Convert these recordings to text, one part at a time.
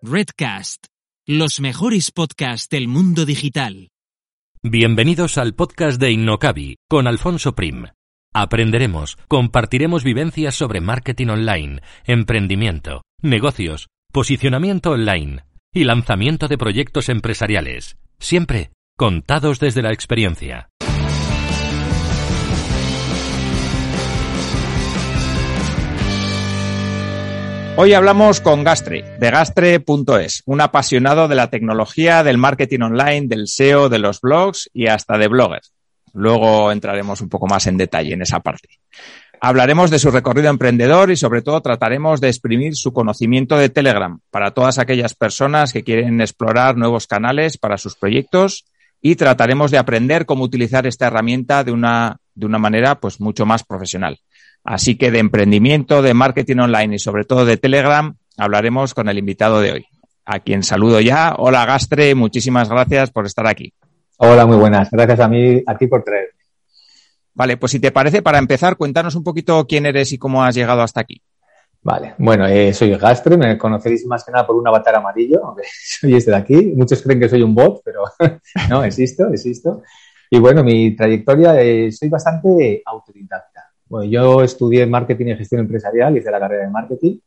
Redcast, los mejores podcasts del mundo digital. Bienvenidos al podcast de Innocabi con Alfonso Prim. Aprenderemos, compartiremos vivencias sobre marketing online, emprendimiento, negocios, posicionamiento online y lanzamiento de proyectos empresariales, siempre contados desde la experiencia. Hoy hablamos con Gastre, de gastre.es, un apasionado de la tecnología, del marketing online, del SEO, de los blogs y hasta de bloggers. Luego entraremos un poco más en detalle en esa parte. Hablaremos de su recorrido emprendedor y sobre todo trataremos de exprimir su conocimiento de Telegram para todas aquellas personas que quieren explorar nuevos canales para sus proyectos y trataremos de aprender cómo utilizar esta herramienta de una, de una manera pues mucho más profesional. Así que de emprendimiento, de marketing online y sobre todo de Telegram hablaremos con el invitado de hoy, a quien saludo ya. Hola Gastre, muchísimas gracias por estar aquí. Hola, muy buenas. Gracias a mí, a ti por traer. Vale, pues si te parece, para empezar, cuéntanos un poquito quién eres y cómo has llegado hasta aquí. Vale, bueno, eh, soy Gastre, me conocéis más que nada por un avatar amarillo, aunque soy este de aquí. Muchos creen que soy un bot, pero no, existo, existo. Y bueno, mi trayectoria, eh, soy bastante autodidacta. Bueno, yo estudié marketing y gestión empresarial, hice la carrera de marketing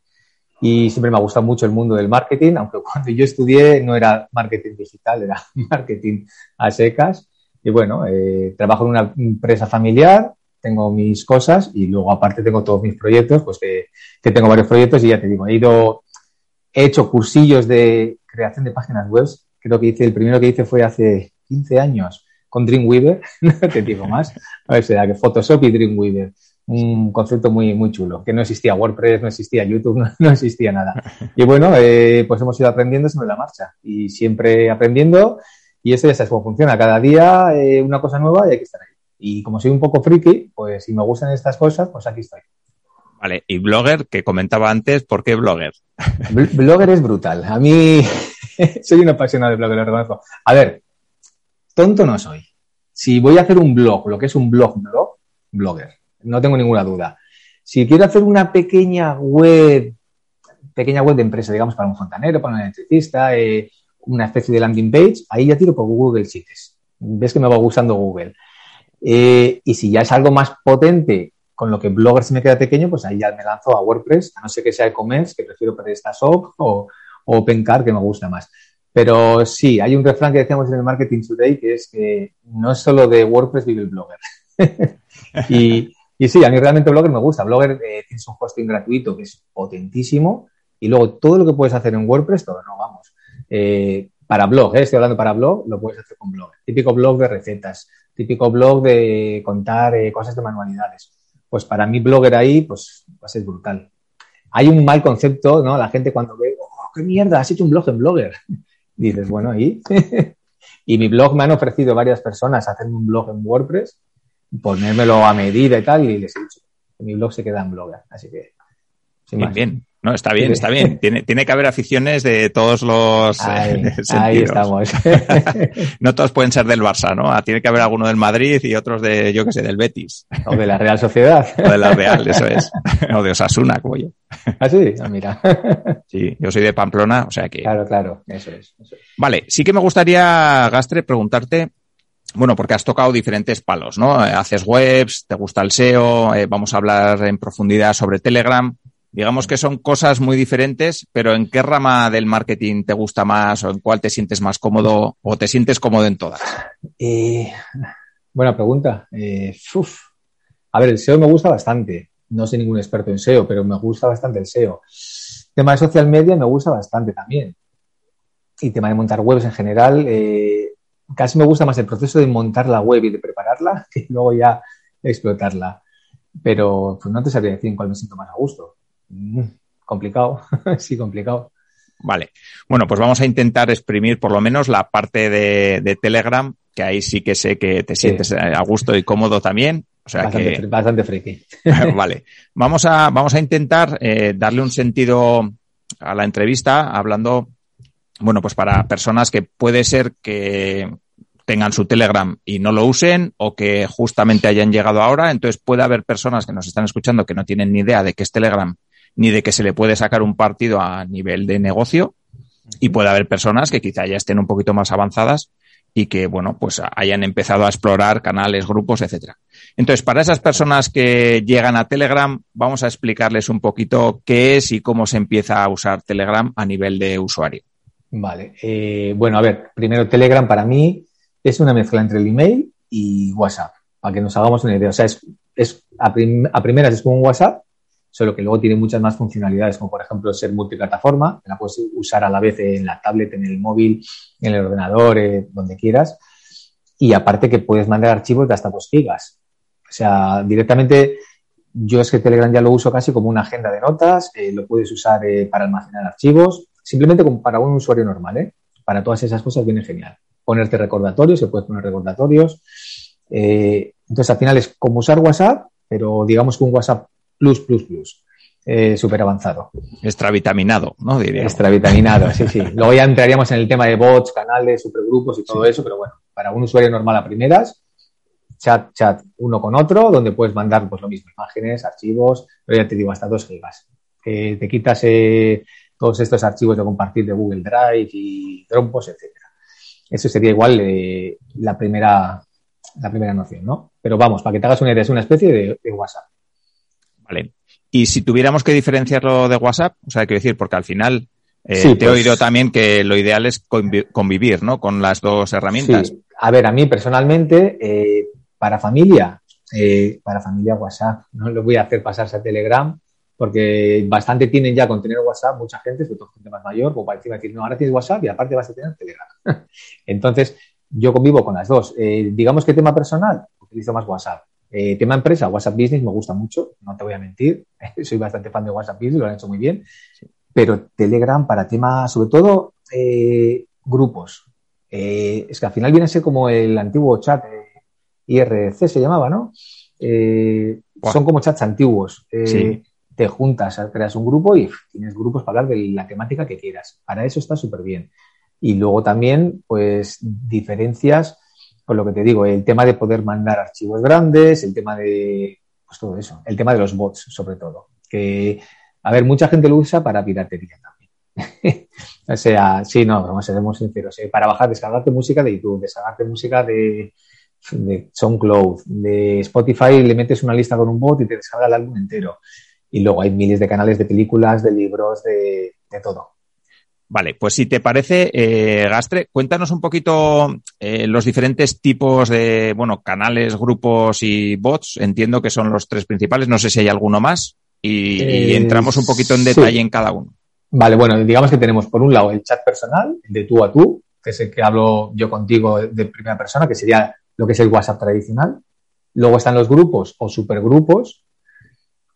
y siempre me ha gustado mucho el mundo del marketing, aunque cuando yo estudié no era marketing digital, era marketing a secas. Y bueno, eh, trabajo en una empresa familiar, tengo mis cosas y luego aparte tengo todos mis proyectos, pues que, que tengo varios proyectos y ya te digo, he ido, he hecho cursillos de creación de páginas web, creo que hice, el primero que hice fue hace 15 años con Dreamweaver, no te digo más, o sea, que Photoshop y Dreamweaver un concepto muy, muy chulo, que no existía WordPress, no existía YouTube, no, existía nada. Y bueno, eh, pues hemos ido aprendiendo sobre la marcha y siempre aprendiendo y eso ya sabes cómo funciona. Cada día eh, una cosa nueva y hay que estar ahí. Y como soy un poco friki, pues si me gustan estas cosas, pues aquí estoy. Vale, y blogger, que comentaba antes, ¿por qué blogger? blogger es brutal. A mí soy un apasionado de blogger, lo reconozco. A ver, tonto no soy. Si voy a hacer un blog, lo que es un blog blog, blogger no tengo ninguna duda. Si quiero hacer una pequeña web, pequeña web de empresa, digamos, para un fontanero, para un electricista, eh, una especie de landing page, ahí ya tiro por Google Sheets. Ves que me va gustando Google. Eh, y si ya es algo más potente, con lo que Blogger se me queda pequeño, pues ahí ya me lanzo a WordPress, a no ser que sea e-commerce, que prefiero PrestaShop o, o OpenCar, que me gusta más. Pero sí, hay un refrán que decíamos en el Marketing Today, que es que no es solo de WordPress vive el Blogger. y, y sí, a mí realmente Blogger me gusta. Blogger eh, tienes un hosting gratuito que es potentísimo y luego todo lo que puedes hacer en WordPress, todo, no, vamos. Eh, para blog, eh, estoy hablando para blog, lo puedes hacer con Blogger. Típico blog de recetas, típico blog de contar eh, cosas de manualidades. Pues para mí Blogger ahí, pues va a ser brutal. Hay un mal concepto, ¿no? La gente cuando ve, oh, qué mierda, has hecho un blog en Blogger. Dices, bueno, ¿y? y mi blog me han ofrecido varias personas hacerme un blog en WordPress ponérmelo a medida y tal, y les he dicho mi blog se queda en blogger. Así que, bien, bien. No, está bien, está bien. Tiene, tiene que haber aficiones de todos los ahí, eh, ahí estamos. no todos pueden ser del Barça, ¿no? Ah, tiene que haber alguno del Madrid y otros de, yo qué sé, del Betis. O de la Real Sociedad. O de la Real, eso es. O de Osasuna, como yo. ¿Ah, sí? Ah, mira. Sí, yo soy de Pamplona, o sea que... Claro, claro, eso es. Eso es. Vale, sí que me gustaría, Gastre, preguntarte bueno, porque has tocado diferentes palos, ¿no? Eh, haces webs, te gusta el SEO, eh, vamos a hablar en profundidad sobre Telegram. Digamos que son cosas muy diferentes, pero ¿en qué rama del marketing te gusta más o en cuál te sientes más cómodo o te sientes cómodo en todas? Eh, buena pregunta. A ver, el SEO me gusta bastante. No soy ningún experto en SEO, pero me gusta bastante el SEO. tema de social media me gusta bastante también. Y tema de montar webs en general, casi me gusta más el proceso de montar la web y de prepararla que luego ya explotarla. Pero pues no te sabría decir en cuál me siento más a gusto. Mm, complicado, sí, complicado. Vale. Bueno, pues vamos a intentar exprimir por lo menos la parte de, de Telegram, que ahí sí que sé que te sientes a gusto y cómodo también. O sea bastante, que... bastante friki. vale. Vamos a, vamos a intentar eh, darle un sentido a la entrevista hablando bueno, pues para personas que puede ser que tengan su Telegram y no lo usen o que justamente hayan llegado ahora. Entonces puede haber personas que nos están escuchando que no tienen ni idea de qué es Telegram ni de que se le puede sacar un partido a nivel de negocio. Y puede haber personas que quizá ya estén un poquito más avanzadas y que, bueno, pues hayan empezado a explorar canales, grupos, etcétera. Entonces, para esas personas que llegan a Telegram, vamos a explicarles un poquito qué es y cómo se empieza a usar Telegram a nivel de usuario. Vale. Eh, bueno, a ver, primero Telegram para mí es una mezcla entre el email y WhatsApp, para que nos hagamos una idea. O sea, es, es a, primeras es como un WhatsApp, solo que luego tiene muchas más funcionalidades, como por ejemplo ser multiplataforma, la puedes usar a la vez en la tablet, en el móvil, en el ordenador, eh, donde quieras. Y aparte que puedes mandar archivos de hasta dos gigas. O sea, directamente yo es que Telegram ya lo uso casi como una agenda de notas, eh, lo puedes usar eh, para almacenar archivos, simplemente como para un usuario normal, ¿eh? Para todas esas cosas viene genial. Ponerte recordatorios, se puede poner recordatorios. Eh, entonces, al final es como usar WhatsApp, pero digamos que un WhatsApp plus, plus, plus. Eh, súper avanzado. Extravitaminado, ¿no? Diría. Extravitaminado, sí, sí. Luego ya entraríamos en el tema de bots, canales, supergrupos y todo eso, pero bueno, para un usuario normal a primeras, chat, chat uno con otro, donde puedes mandar pues lo mismo, imágenes, archivos, pero ya te digo, hasta dos gigas. Te quitas eh, todos estos archivos de compartir de Google Drive y trompos, etcétera. Eso sería igual eh, la primera la primera noción, ¿no? Pero vamos, para que te hagas una idea, es una especie de, WhatsApp. Vale. Y si tuviéramos que diferenciarlo de WhatsApp, o sea, quiero decir, porque al final eh, te he pues oído también que lo ideal es convivir, ¿no? Con las dos herramientas. Sí. A ver, a mí personalmente, eh, para familia, para familia WhatsApp, no lo voy a hacer pasarse a Telegram porque bastante tienen ya con tener WhatsApp, mucha gente, sobre todo gente más mayor, como para decir, no, ahora tienes WhatsApp y aparte vas a tener Telegram. Entonces, yo convivo con las dos. Eh, digamos que tema personal, utilizo más WhatsApp. Eh, tema empresa, WhatsApp Business me gusta mucho, no te voy a mentir, soy bastante fan de WhatsApp Business, lo han hecho muy bien, pero Telegram para tema, sobre todo, eh, grupos. es que al final viene a ser como el antiguo chat IRC se llamaba, ¿no? Son como chats antiguos. Sí te juntas, creas un grupo y tienes grupos para hablar de la temática que quieras. Para eso está súper bien. Y luego también, pues, diferencias con lo que te digo, el tema de poder mandar archivos grandes, el tema de, pues todo eso, el tema de los bots, sobre todo. Que, a ver, mucha gente lo usa para piratería también. o sea, sí, no, vamos a ser muy sinceros. ¿eh? Para bajar, descargarte música de YouTube, descargarte música de, de SoundCloud, de Spotify, le metes una lista con un bot y te descarga el álbum entero. Y luego hay miles de canales de películas, de libros, de, todo. Vale, pues si te parece, eh, Gastre, cuéntanos un poquito eh, los diferentes tipos de, bueno, canales, grupos y bots. Entiendo que son los tres principales. No sé si hay alguno más. Y, eh, entramos un poquito en detalle en cada uno. Vale, bueno, digamos que tenemos por un lado el chat personal, de tú a tú, que es el que hablo yo contigo de primera persona, que sería lo que es el WhatsApp tradicional. Luego están los grupos o supergrupos,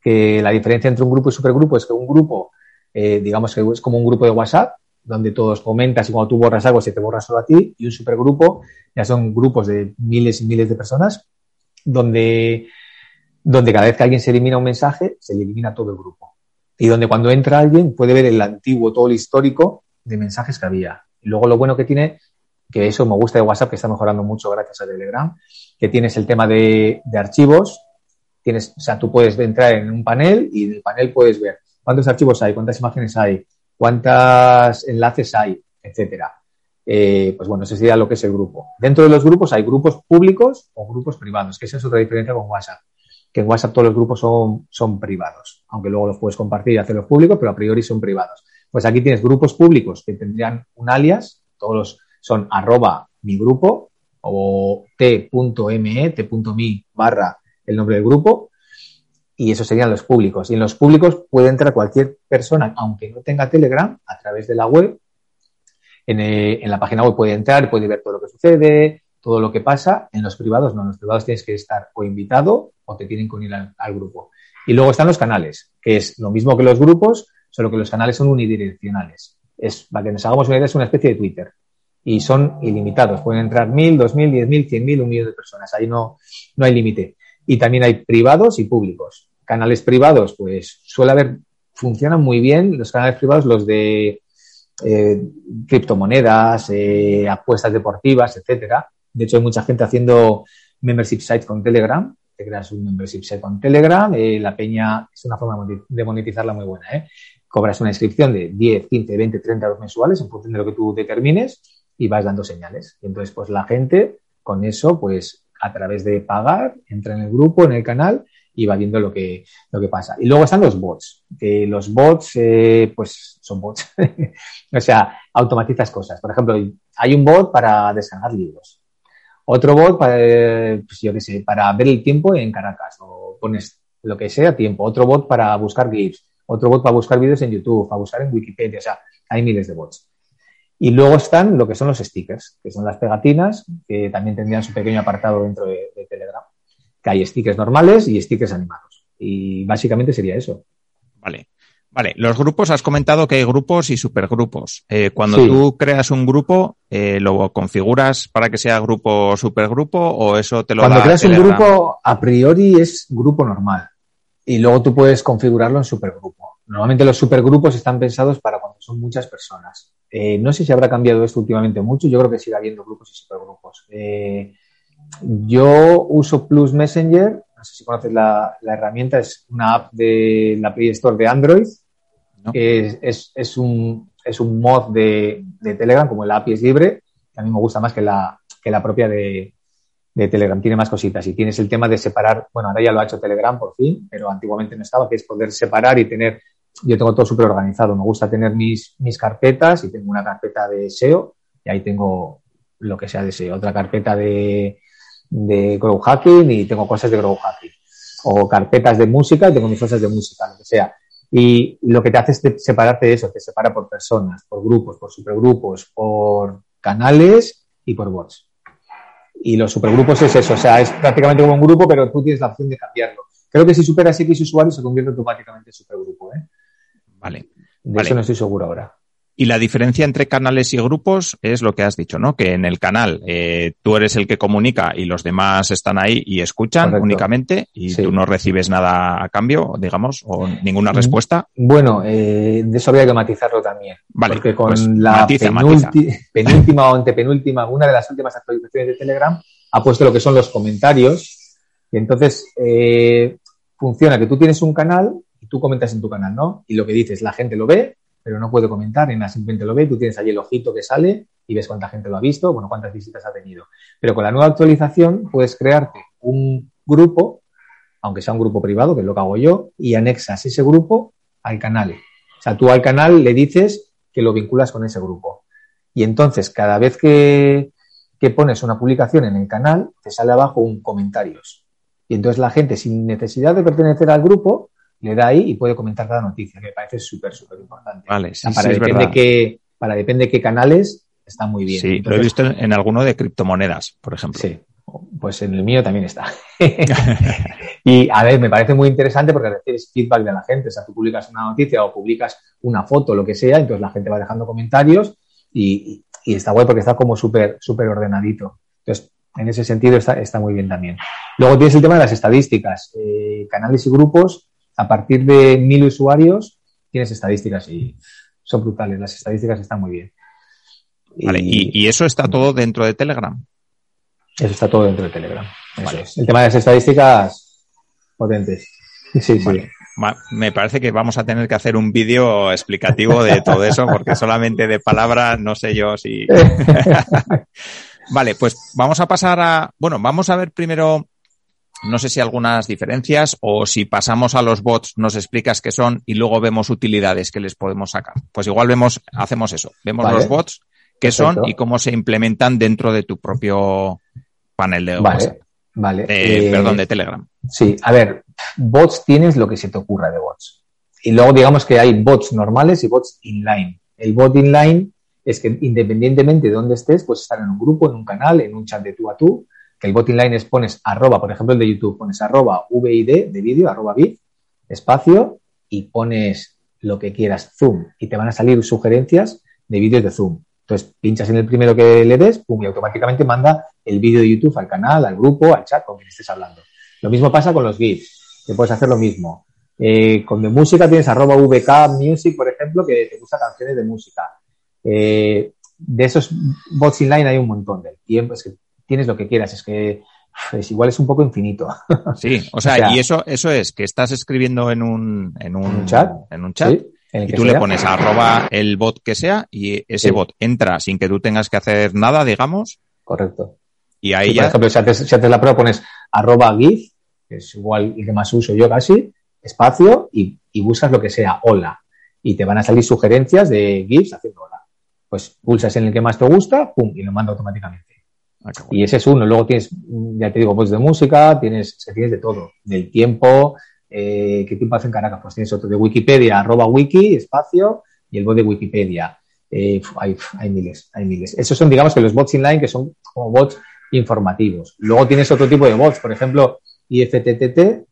que la diferencia entre un grupo y supergrupo es que un grupo, eh, digamos que es como un grupo de WhatsApp, donde todos comentas y cuando tú borras algo se te borra solo a ti, y un supergrupo ya son grupos de miles y miles de personas, donde, donde cada vez que alguien se elimina un mensaje, se le elimina todo el grupo. Y donde cuando entra alguien puede ver el antiguo, todo el histórico de mensajes que había. Y luego lo bueno que tiene, que eso me gusta de WhatsApp, que está mejorando mucho gracias a Telegram, que tienes el tema de, de archivos, tienes, o sea, tú puedes entrar en un panel y en el panel puedes ver cuántos archivos hay, cuántas imágenes hay, cuántos enlaces hay, etcétera. Eh, pues bueno, eso sería lo que es el grupo. Dentro de los grupos hay grupos públicos o grupos privados, que esa es otra diferencia con WhatsApp. Que en WhatsApp todos los grupos son, son privados, aunque luego los puedes compartir y hacerlos públicos, pero a priori son privados. Pues aquí tienes grupos públicos que tendrían un alias, todos los son arroba mi grupo o t.me, barra el nombre del grupo y esos serían los públicos. Y en los públicos puede entrar cualquier persona, aunque no tenga Telegram, a través de la web. En, eh, la página web puede entrar, puede ver todo lo que sucede, todo lo que pasa. En los privados no, en los privados tienes que estar o invitado o te tienen que unir al, grupo. Y luego están los canales, que es lo mismo que los grupos, solo que los canales son unidireccionales. Es, para que nos hagamos una idea, es una especie de Twitter. Y son ilimitados. Pueden entrar mil, dos mil, diez mil, cien mil, un millón de personas. Ahí no, no hay límite. Y también hay privados y públicos. Canales privados, pues suele haber, funcionan muy bien los canales privados, los de eh, criptomonedas, eh, apuestas deportivas, etcétera. De hecho, hay mucha gente haciendo membership sites con Telegram. Te creas un membership site con Telegram. Eh, la peña es una forma de monetizarla muy buena. cobras una inscripción de 10, 15, 20, 30 euros mensuales en función de lo que tú determines y vas dando señales. Y entonces, pues la gente con eso, pues a través de pagar, entra en el grupo, en el canal y va viendo lo que, lo que pasa. Y luego están los bots, que los bots, eh, pues son bots. o sea, automatizas cosas. Por ejemplo, hay un bot para descargar libros. Otro bot para, pues yo qué sé, para ver el tiempo en Caracas o pones lo que sea tiempo. Otro bot para buscar GIFs. Otro bot para buscar vídeos en YouTube, para buscar en Wikipedia. O sea, hay miles de bots. Y luego están lo que son los stickers, que son las pegatinas, que también tendrían su pequeño apartado dentro de, Telegram. Que hay stickers normales y stickers animados. Y básicamente sería eso. Vale. Vale, los grupos, has comentado que hay grupos y supergrupos. Eh, cuando tú creas un grupo, eh, ¿lo configuras para que sea grupo supergrupo o eso te lo Cuando creas un grupo, a priori es grupo normal. Y luego tú puedes configurarlo en supergrupo. Normalmente los supergrupos están pensados para cuando son muchas personas. Eh, no sé si habrá cambiado esto últimamente mucho, yo creo que sigue habiendo grupos y supergrupos. Eh, yo uso Plus Messenger, no sé si conoces la, herramienta, es una app de la Play Store de Android, es, un, es un mod de, Telegram, como la API es libre, que a mí me gusta más que la, que la propia de, de Telegram, tiene más cositas y tienes el tema de separar, bueno, ahora ya lo ha hecho Telegram por fin, pero antiguamente no estaba, que es poder separar y tener yo tengo todo súper organizado. Me gusta tener mis, mis carpetas y tengo una carpeta de SEO y ahí tengo lo que sea de SEO. Otra carpeta de, de Grow Hacking y tengo cosas de Grow Hacking. O carpetas de música y tengo mis cosas de música, lo que sea. Y lo que te hace es separarte de eso, te separa por personas, por grupos, por supergrupos, por canales y por bots. Y los supergrupos es eso, o sea, es prácticamente como un grupo, pero tú tienes la opción de cambiarlo. Creo que si superas X usuarios se convierte automáticamente en supergrupo. ¿eh? Vale. De eso no estoy seguro ahora. Y la diferencia entre canales y grupos es lo que has dicho, ¿no? Que en el canal eh, tú eres el que comunica y los demás están ahí y escuchan únicamente y tú no recibes nada a cambio, digamos, o ninguna mm, respuesta. Bueno, eh, de eso habría que matizarlo también. Vale. Porque con pues la penúltima o antepenúltima, una de las últimas actualizaciones de Telegram ha puesto lo que son los comentarios y entonces eh, funciona que tú tienes un canal tú comentas en tu canal, ¿no? Y lo que dices, la gente lo ve, pero no puede comentar, en nada, simplemente lo ve, tú tienes ahí el ojito que sale y ves cuánta gente lo ha visto, bueno, cuántas visitas ha tenido. Pero con la nueva actualización puedes crearte un grupo, aunque sea un grupo privado, que es lo que hago yo, y anexas ese grupo al canal. O sea, tú al canal le dices que lo vinculas con ese grupo. Y entonces, cada vez que, que pones una publicación en el canal, te sale abajo un comentarios. Y entonces la gente, sin necesidad de pertenecer al grupo, le da ahí y puede comentar cada noticia, que me parece súper, súper importante. Vale, sí, para, depende qué, para depende qué canales, está muy bien. Sí, lo he visto en, alguno de criptomonedas, por ejemplo. Sí, pues en el mío también está. y a ver, me parece muy interesante porque recibes feedback de la gente. O sea, tú publicas una noticia o publicas una foto, lo que sea, entonces la gente va dejando comentarios y, está guay porque está como súper, súper ordenadito. Entonces, en ese sentido está, está muy bien también. Luego tienes el tema de las estadísticas. Eh, canales y grupos a partir de mil usuarios tienes estadísticas y son brutales. Las estadísticas están muy bien. Vale, y, eso está todo dentro de Telegram. Eso está todo dentro de Telegram. El tema de las estadísticas potentes. Sí, sí. Me parece que vamos a tener que hacer un vídeo explicativo de todo eso, porque solamente de palabras no sé yo si. vale, pues vamos a pasar a. Bueno, vamos a ver primero no sé si algunas diferencias o si pasamos a los bots nos explicas qué son y luego vemos utilidades que les podemos sacar. Pues igual vemos, hacemos eso, vemos los bots, qué son y cómo se implementan dentro de tu propio panel de WhatsApp. Vale. Eh, perdón, de Telegram. Sí, a ver, bots tienes lo que se te ocurra de bots. Y luego digamos que hay bots normales y bots inline. El bot inline es que independientemente de dónde estés, puedes estar en un grupo, en un canal, en un chat de tú a tú, que el botting line es pones arroba, por ejemplo el de YouTube, pones arroba VID de vídeo, arroba vid, espacio, y pones lo que quieras, zoom, y te van a salir sugerencias de vídeos de zoom. Entonces pinchas en el primero que le des, pum, y automáticamente manda el vídeo de YouTube al canal, al grupo, al chat con quien estés hablando. Lo mismo pasa con los GIFs, que puedes hacer lo mismo. Eh, con de música tienes arroba VK Music, por ejemplo, que te gusta canciones de música. Eh, de esos bots inline hay un montón de tiempo, tienes lo que quieras. Es que es igual es un poco infinito. Sí, o sea, y eso, eso es que estás escribiendo en un, en un, chat, en un chat y tú le pones arroba el bot que sea y ese bot entra sin que tú tengas que hacer nada, digamos. Correcto. Y ahí ya... Por ejemplo, si haces, si haces la prueba, pones arroba GIF, que es igual el que más uso yo casi, espacio, y, y buscas lo que sea, hola. Y te van a salir sugerencias de GIFs haciendo hola. Pues pulsas en el que más te gusta, pum, y lo manda automáticamente. Ah, y ese es uno. Luego tienes, ya te digo, pues de música, tienes, tienes de todo. Del tiempo, eh, ¿qué tiempo hacen Caracas? Pues tienes otro de Wikipedia, arroba wiki, espacio, y el bot de Wikipedia. Eh, hay, hay, miles, hay miles. Esos son, digamos, que los bots inline, que son como bots informativos. Luego tienes otro tipo de bots, por ejemplo, IFTTT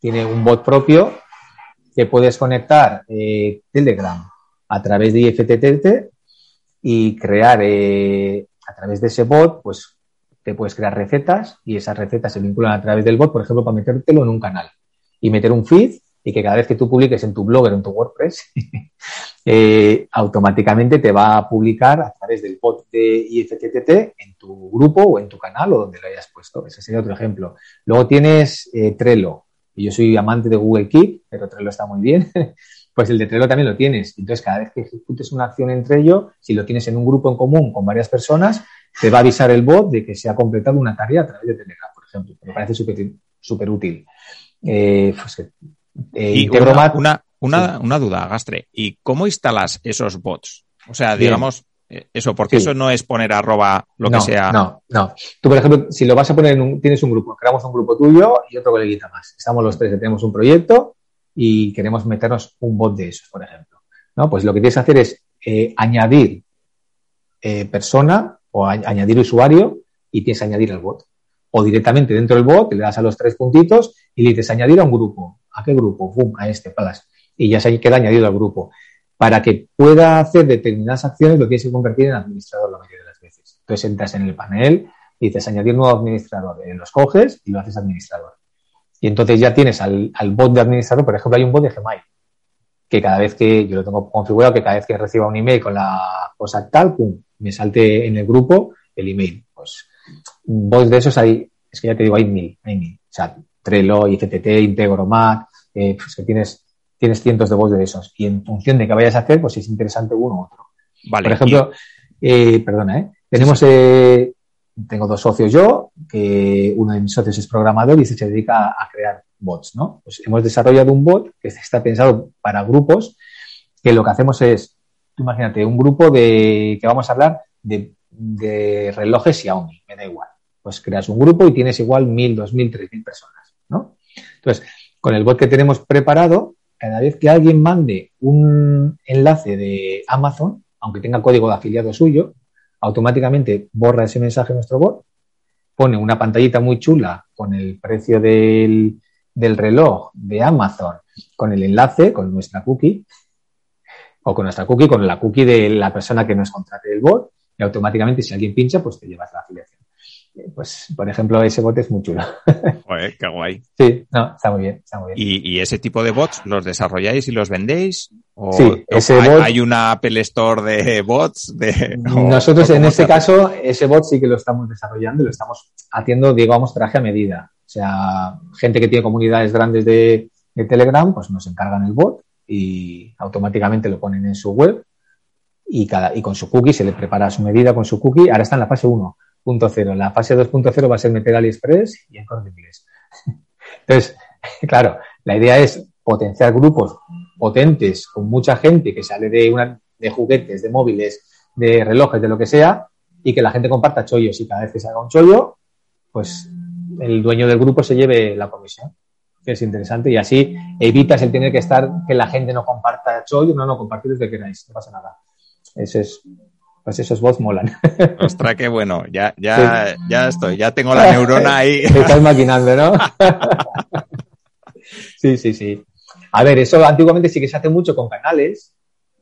tiene un bot propio que puedes conectar eh, Telegram a través de IFTTT y crear eh, a través de ese bot, pues te puedes crear recetas y esas recetas se vinculan a través del bot, por ejemplo, para metértelo en un canal y meter un feed y que cada vez que tú publiques en tu blog o en tu WordPress, eh, automáticamente te va a publicar a través del bot de IFTTT en tu grupo o en tu canal o donde lo hayas puesto. Ese sería otro ejemplo. Luego tienes eh, Trello. Yo soy amante de Google Keep, pero Trello está muy bien. pues el de Trello también lo tienes. Entonces, cada vez que ejecutes una acción entre ello, si lo tienes en un grupo en común con varias personas, te va a avisar el bot de que se ha completado una tarea a través de Telegram, por ejemplo. Me parece súper útil. Eh, pues, eh, una, una, una, duda, Gastre. ¿Y cómo instalas esos bots? O sea, digamos, eh, eso, porque eso no es poner arroba lo que sea. No, no. Tú, por ejemplo, si lo vas a poner en un, tienes un grupo, creamos un grupo tuyo y otro coleguita más. Estamos los tres, tenemos un proyecto y queremos meternos un bot de esos, por ejemplo. ¿No? Pues lo que tienes que hacer es eh, añadir eh, persona o añadir usuario y tienes que añadir el bot. O directamente dentro del bot le das a los tres puntitos y le dices añadir a un grupo. ¿A qué grupo? ¡Bum! A este, palas. Y ya se queda añadido al grupo. Para que pueda hacer determinadas acciones, lo tienes que convertir en administrador la mayoría de las veces. Entonces entras en el panel, dices añadir nuevo administrador, eh, los coges y lo haces administrador. Y entonces ya tienes al, bot de administrador, por ejemplo, hay un bot de Gmail, que cada vez que yo lo tengo configurado, que cada vez que reciba un email con la cosa tal, pum, me salte en el grupo el email. Pues bots de esos hay, es que ya te digo, hay mil, hay mil. O sea, Trello, ICTT, Integromat, eh, pues que tienes, tienes cientos de bots de esos. Y en función de qué vayas a hacer, pues es interesante uno u otro. Vale. Por ejemplo, eh, perdona, ¿eh? Tenemos, eh, tengo dos socios yo, que uno de mis socios es programador y se dedica a crear bots, ¿no? Pues hemos desarrollado un bot que está pensado para grupos, que lo que hacemos es, tú imagínate, un grupo de, que vamos a hablar de, de relojes Xiaomi, me da igual. Pues creas un grupo y tienes igual mil, dos mil, tres mil personas. ¿no? Entonces, con el bot que tenemos preparado, cada vez que alguien mande un enlace de Amazon, aunque tenga código de afiliado suyo, automáticamente borra ese mensaje en nuestro bot, pone una pantallita muy chula con el precio del, del reloj de Amazon, con el enlace, con nuestra cookie, o con nuestra cookie, con la cookie de la persona que nos contrate el bot, y automáticamente si alguien pincha, pues te llevas la afiliación pues, por ejemplo, ese bot es muy chulo. Joder, qué guay. Sí, no, está muy bien, está muy bien. ¿Y, ese tipo de bots los desarrolláis y los vendéis? ¿O sí, ese hay, bot... hay una Apple Store de bots? De, Nosotros en este caso, ese bot sí que lo estamos desarrollando y lo estamos haciendo, digamos, traje a medida. O sea, gente que tiene comunidades grandes de, de Telegram, pues nos encargan el bot y automáticamente lo ponen en su web y, cada, y con su cookie se le prepara su medida con su cookie. Ahora está en la fase 1 la fase 2.0 va a ser meter AliExpress y en corte inglés. Entonces, claro, la idea es potenciar grupos potentes con mucha gente que sale de, una, de juguetes, de móviles, de relojes, de lo que sea, y que la gente comparta chollos. Y cada vez que se haga un chollo, pues el dueño del grupo se lleve la comisión, es interesante. Y así evitas el tener que estar, que la gente no comparta chollo, no, no, compartir lo que queráis, no pasa nada. Eso es pues esos bots molan. Ostras, qué bueno. Ya, ya, ya estoy, ya tengo la neurona ahí. Estás maquinando, ¿no? sí, sí, sí. A ver, eso antiguamente sí que se hace mucho con canales.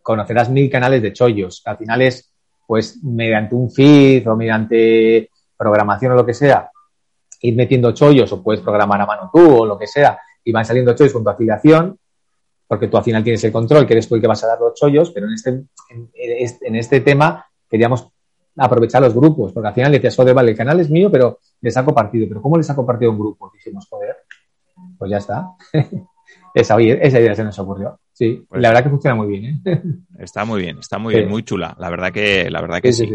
Conocerás mil canales de chollos. Al final es, pues, mediante un feed o mediante programación o lo que sea, ir metiendo chollos o puedes programar a mano tú o lo que sea y van saliendo chollos con tu afiliación porque tú al final tienes el control, que eres tú el que vas a dar los chollos, pero en este, en, en este tema queríamos aprovechar los grupos, porque al final decías, joder, vale, el canal es mío, pero le saco partido. ¿Pero cómo le saco partido a un grupo? Dijimos, joder, pues ya está. esa, esa idea se nos ocurrió. Sí, Pues- la verdad que funciona muy bien, ¿eh? Está muy bien, está muy Sí. bien, muy chula. La verdad que, la verdad que sí. sí.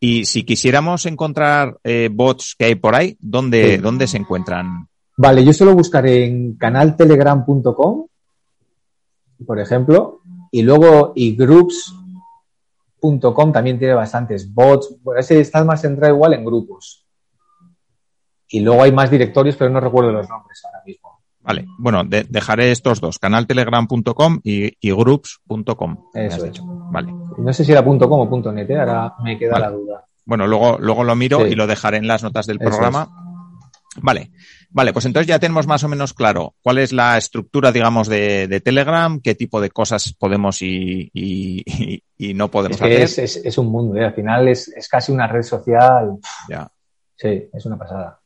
Y si quisiéramos encontrar eh, bots que hay por ahí, ¿dónde. ¿dónde se encuentran? Vale, yo suelo buscar en canaltelegram.com, por ejemplo, y luego y groups.com también tiene bastantes bots. Bueno, ese está más centrado igual en grupos. Y luego hay más directorios, pero no recuerdo los nombres ahora mismo. Vale, bueno, de- dejaré estos dos, canaltelegram.com y, y groups.com. Eso es. dicho. Vale. No sé si era .com o .net, ¿eh? ahora me queda Vale. la duda. Bueno, luego, luego lo miro Sí. y lo dejaré en las notas del Eso programa. Vale, vale, pues entonces ya tenemos más o menos claro cuál es la estructura, digamos, de, de Telegram, qué tipo de cosas podemos y, y- y- y no podemos Es que hacer. es, es- es un mundo, ¿eh? al final es, es casi una red social. Ya, Sí, es una pasada.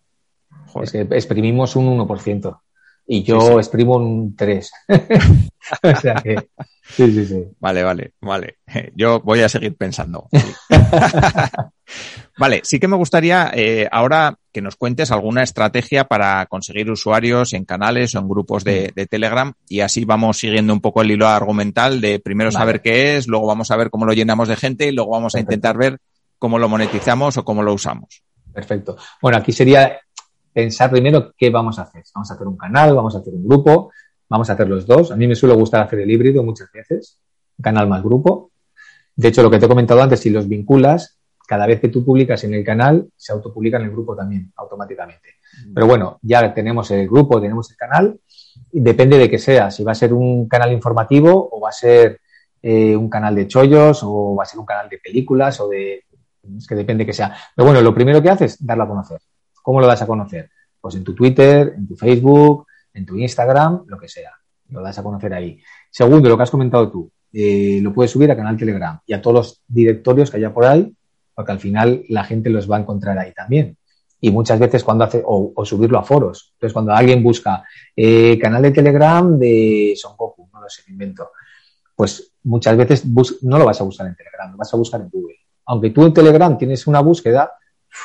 joder. Es que exprimimos un 1% y yo Sí, sí. exprimo un 3%. o sea que, sí, sí, sí. Vale, vale, vale. Yo voy a seguir pensando. Vale, sí que me gustaría eh, ahora que nos cuentes alguna estrategia para conseguir usuarios en canales o en grupos de, de Telegram y así vamos siguiendo un poco el hilo argumental de primero Vale. saber qué es, luego vamos a ver cómo lo llenamos de gente y luego vamos a intentar ver cómo lo monetizamos o cómo lo usamos. Perfecto. Bueno, aquí sería pensar primero qué vamos a hacer. Vamos a hacer un canal, vamos a hacer un grupo, vamos a hacer los dos. A mí me suele gustar hacer el híbrido muchas veces, canal más grupo. De hecho, lo que te he comentado antes, si los vinculas, cada vez que tú publicas en el canal, se autopublica en el grupo también, automáticamente. Pero bueno, ya tenemos el grupo, tenemos el canal, y depende de que sea, si va a ser un canal informativo o va a ser eh, un canal de chollos o va a ser un canal de películas o de... Es que depende que sea. Pero bueno, lo primero que haces es darlo a conocer. ¿Cómo lo das a conocer? Pues en tu Twitter, en tu Facebook, en tu Instagram, lo que sea. Lo das a conocer ahí. Segundo, lo que has comentado tú, eh, lo puedes subir a canal Telegram y a todos los directorios que haya por ahí, porque al final la gente los va a encontrar ahí también. Y muchas veces cuando hace, o, subirlo a foros. Entonces, cuando alguien busca eh, canal de Telegram de Son Goku, no lo sé, invento, pues muchas veces no lo vas a buscar en Telegram, lo vas a buscar en Google. Aunque tú en Telegram tienes una búsqueda,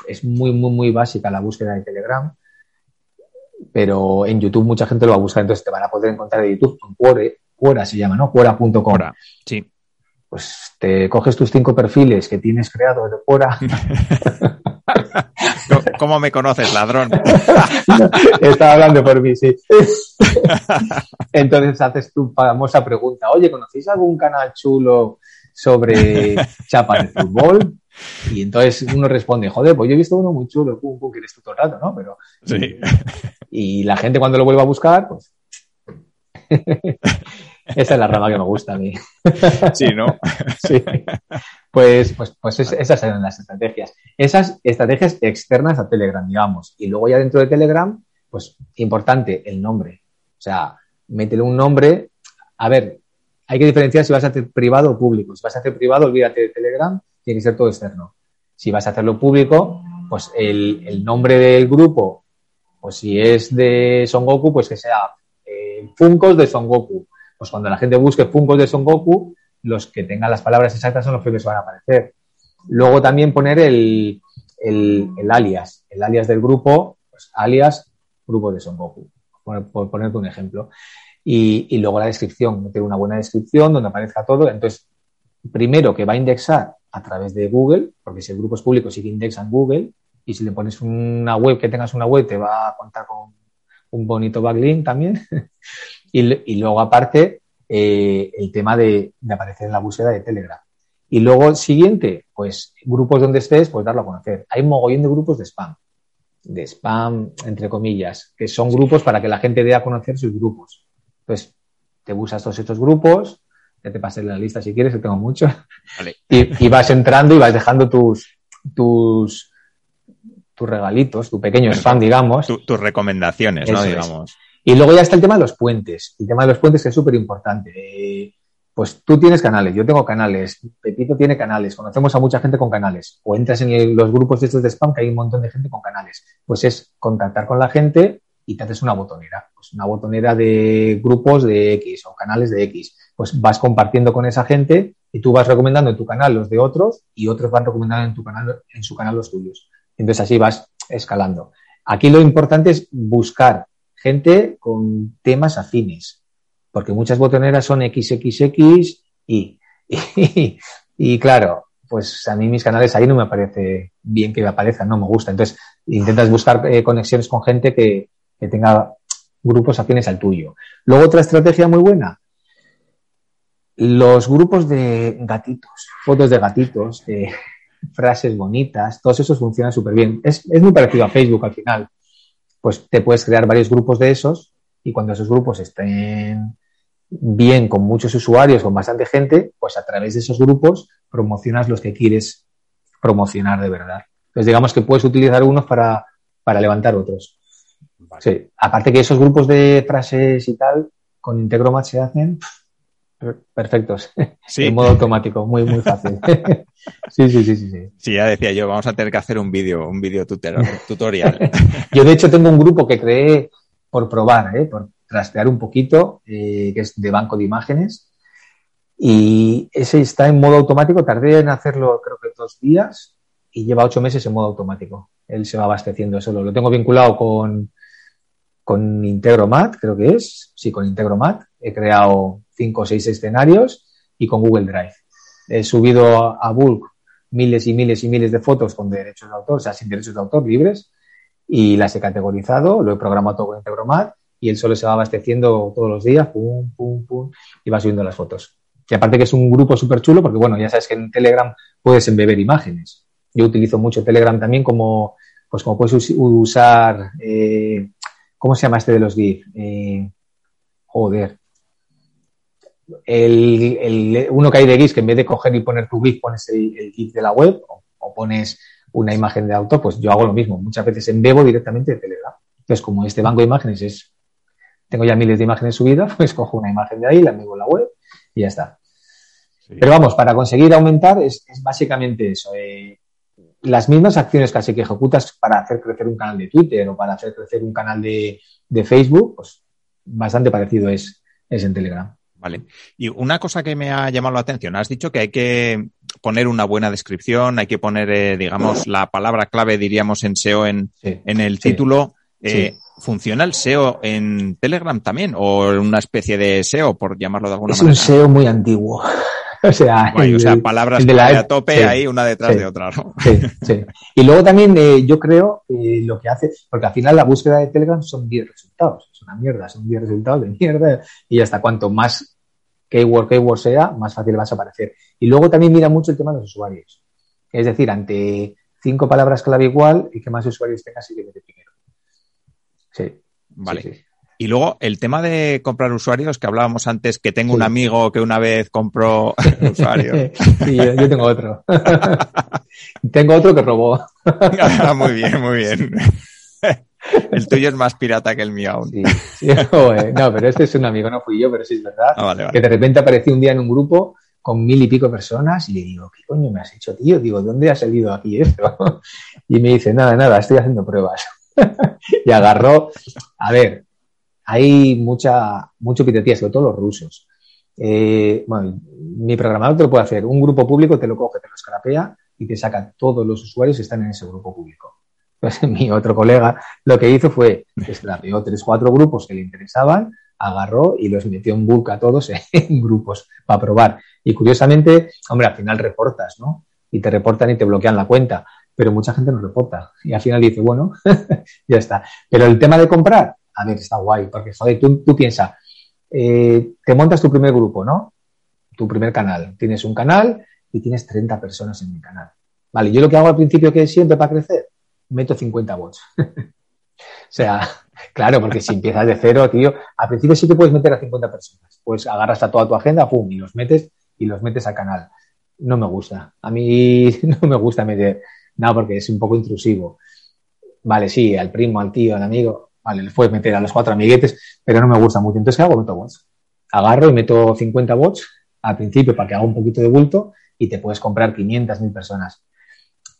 es muy, muy, muy básica la búsqueda de Telegram, pero en YouTube mucha gente lo va a buscar, entonces te van a poder encontrar en YouTube con Quora, Quora se llama, ¿no? Quora.com. Sí. Pues te coges tus cinco perfiles que tienes creados de Co- ¿Cómo me conoces, ladrón? Estaba hablando por mí, sí. Entonces haces tu famosa pregunta, oye, ¿conocéis algún canal chulo sobre chapa de fútbol? Y entonces uno responde, joder, pues yo he visto uno muy chulo, pum, pum, que eres tú todo el rato, ¿no? Pero, Sí. y la gente cuando lo vuelva a buscar, pues... Esa es la rama que me gusta a mí. Sí, ¿no? Sí. Pues, pues, pues es- esas eran las estrategias. Esas estrategias externas a Telegram, digamos. Y luego ya dentro de Telegram, pues importante, el nombre. O sea, métele un nombre. A ver, hay que diferenciar si vas a hacer privado o público. Si vas a hacer privado, olvídate de Telegram, tiene que ser todo externo. Si vas a hacerlo público, pues el, el nombre del grupo, pues si es de Son Goku, pues que sea eh, Funkos de Son Goku. Pues cuando la gente busque Funkos de Son Goku, los que tengan las palabras exactas son los que van a aparecer. Luego también poner el, alias, el alias del grupo, pues alias grupo de Son Goku, por, ponerte un ejemplo. Y, y luego la descripción, meter una buena descripción donde aparezca todo. Entonces, primero que va a indexar a través de Google, porque si el grupo es público sí que indexa en Google, y si le pones una web, que tengas una web, te va a contar con un bonito backlink también. Y, luego aparte, eh, el tema de, de aparecer en la búsqueda de Telegram. Y luego, siguiente, pues grupos donde estés, pues darlo a conocer. Hay un mogollón de grupos de spam. De spam, entre comillas, que son grupos para que la gente dé a conocer sus grupos. Entonces, te buscas todos estos grupos, ya te pasé la lista si quieres, que tengo muchos, Vale. y, y vas entrando y vas dejando tus, tus, tus regalitos, tu pequeño spam, digamos. Tu- tus recomendaciones, ¿no? Eso es. Digamos. Y luego ya está el tema de los puentes. El tema de los puentes es súper importante. Eh, pues tú tienes canales, yo tengo canales, Pepito tiene canales, conocemos a mucha gente con canales. O entras en los grupos estos de spam que hay un montón de gente con canales. Pues es contactar con la gente y te haces una botonera. Pues una botonera de grupos de X o canales de X. Pues vas compartiendo con esa gente y tú vas recomendando en tu canal los de otros y otros van recomendando en tu canal, en su canal los tuyos. Entonces así vas escalando. Aquí lo importante es buscar gente con temas afines. porque muchas botoneras son XXX y, y, y claro, pues a mí mis canales ahí no me parece bien que aparezcan, no me gusta. Entonces, intentas buscar eh, conexiones con gente que, que, tenga grupos afines al tuyo. Luego, otra estrategia muy buena, los grupos de gatitos, fotos de gatitos, eh, frases bonitas, todos esos funcionan súper bien. Es, es muy parecido a Facebook al final. Pues te puedes crear varios grupos de esos y cuando esos grupos estén bien con muchos usuarios, con bastante gente, pues a través de esos grupos promocionas los que quieres promocionar de verdad. Entonces, digamos que puedes utilizar unos para, para levantar otros. Sí. Aparte que esos grupos de frases y tal, con Integromat se hacen perfectos. Sí. en modo automático, muy, muy fácil. sí, sí, sí, sí, sí. ya decía yo, vamos a tener que hacer un vídeo, un vídeo tutorial. yo, de hecho, tengo un grupo que creé por probar, ¿eh? por trastear un poquito, eh, que es de banco de imágenes. Y ese está en modo automático. Tardé en hacerlo, creo que dos días, y lleva ocho meses en modo automático. Él se va abasteciendo solo. Lo tengo vinculado con, con Integromat, creo que es. Sí, con Integromat. He creado cinco o seis escenarios y con Google Drive. He subido a Bulk miles y miles y miles de fotos con derechos de autor, o sea, sin derechos de autor, libres, y las he categorizado, lo he programado todo con Integromat y él solo se va abasteciendo todos los días, pum, pum, pum, y va subiendo las fotos. Y aparte que es un grupo súper chulo, porque bueno, ya sabes que en Telegram puedes embeber imágenes. Yo utilizo mucho Telegram también como, pues como puedes usar, eh, ¿cómo se llama este de los GIF? Eh, joder. El, el, uno que hay de GIF, que en vez de coger y poner tu GIF, pones el, GIF de la web o, o, pones una imagen de auto, pues yo hago lo mismo. Muchas veces embebo directamente de Telegram. Entonces, como este banco de imágenes es tengo ya miles de imágenes subidas, pues cojo una imagen de ahí, la envío en la web y ya está. Pero vamos, para conseguir aumentar es, básicamente eso. Eh, las mismas acciones casi que ejecutas para hacer crecer un canal de Twitter o para hacer crecer un canal de, Facebook, pues bastante parecido es, es en Telegram. Vale. Y una cosa que me ha llamado la atención, has dicho que hay que poner una buena descripción, hay que poner, eh, digamos, la palabra clave, diríamos, en SEO en, en el título. Eh, ¿Funciona el SEO en Telegram también? ¿O una especie de SEO, por llamarlo de alguna manera? Es un SEO muy antiguo. o sea, o sea palabras de la a tope ahí una detrás de otra, ¿no? Sí, sí. Y luego también eh, yo creo eh, lo que hace, porque al final la búsqueda de Telegram son 10 resultados. Es una mierda, son 10 resultados de mierda. Y hasta cuanto más keyword, keyword sea, más fácil vas a aparecer. Y luego también mira mucho el tema de los usuarios. Es decir, ante cinco palabras clave igual y que más usuarios tengas y que mete primero. Sí. Vale. Y luego el tema de comprar usuarios que hablábamos antes, que tengo un amigo que una vez compró usuarios. sí, yo, tengo otro. tengo otro que robó. Ah, muy bien, muy bien. El tuyo es más pirata que el mío aún. Sí, no, pero este es un amigo, no fui yo, pero sí es verdad. Ah, que de repente apareció un día en un grupo con mil y pico personas y le digo, ¿qué coño me has hecho, tío? Digo, ¿dónde ha salido aquí esto? Y me dice, nada, nada, estoy haciendo pruebas. y agarró. A ver, hay mucha, mucho pitería, sobre todo los rusos. Eh, bueno, mi programador te lo puede hacer. Un grupo público te lo coge, te lo escrapea y te saca todos los usuarios que están en ese grupo público. Pues mi otro colega lo que hizo fue escrapeó tres, cuatro grupos que le interesaban, agarró y los metió en bulk a todos en grupos para probar. Y curiosamente, hombre, al final reportas, ¿no? Y te reportan y te bloquean la cuenta pero mucha gente no reporta. Y al final dice, bueno, ya está. Pero el tema de comprar, a ver, está guay, porque joder, tú, tú piensas, eh, te montas tu primer grupo, ¿no? Tu primer canal. Tienes un canal y tienes 30 personas en mi canal. Vale, yo lo que hago al principio que siempre para crecer, meto 50 bots. o sea, claro, porque si empiezas de cero, tío, al principio sí que puedes meter a 50 personas. Pues agarras a toda tu agenda, pum, y los metes y los metes al canal. No me gusta. A mí no me gusta meter no, porque es un poco intrusivo. Vale, sí, al primo, al tío, al amigo, vale, le puedes meter a los cuatro amiguetes, pero no me gusta mucho. Entonces, ¿qué hago? Meto bots. Agarro y meto 50 bots al principio para que haga un poquito de bulto y te puedes comprar 500, 1000 personas.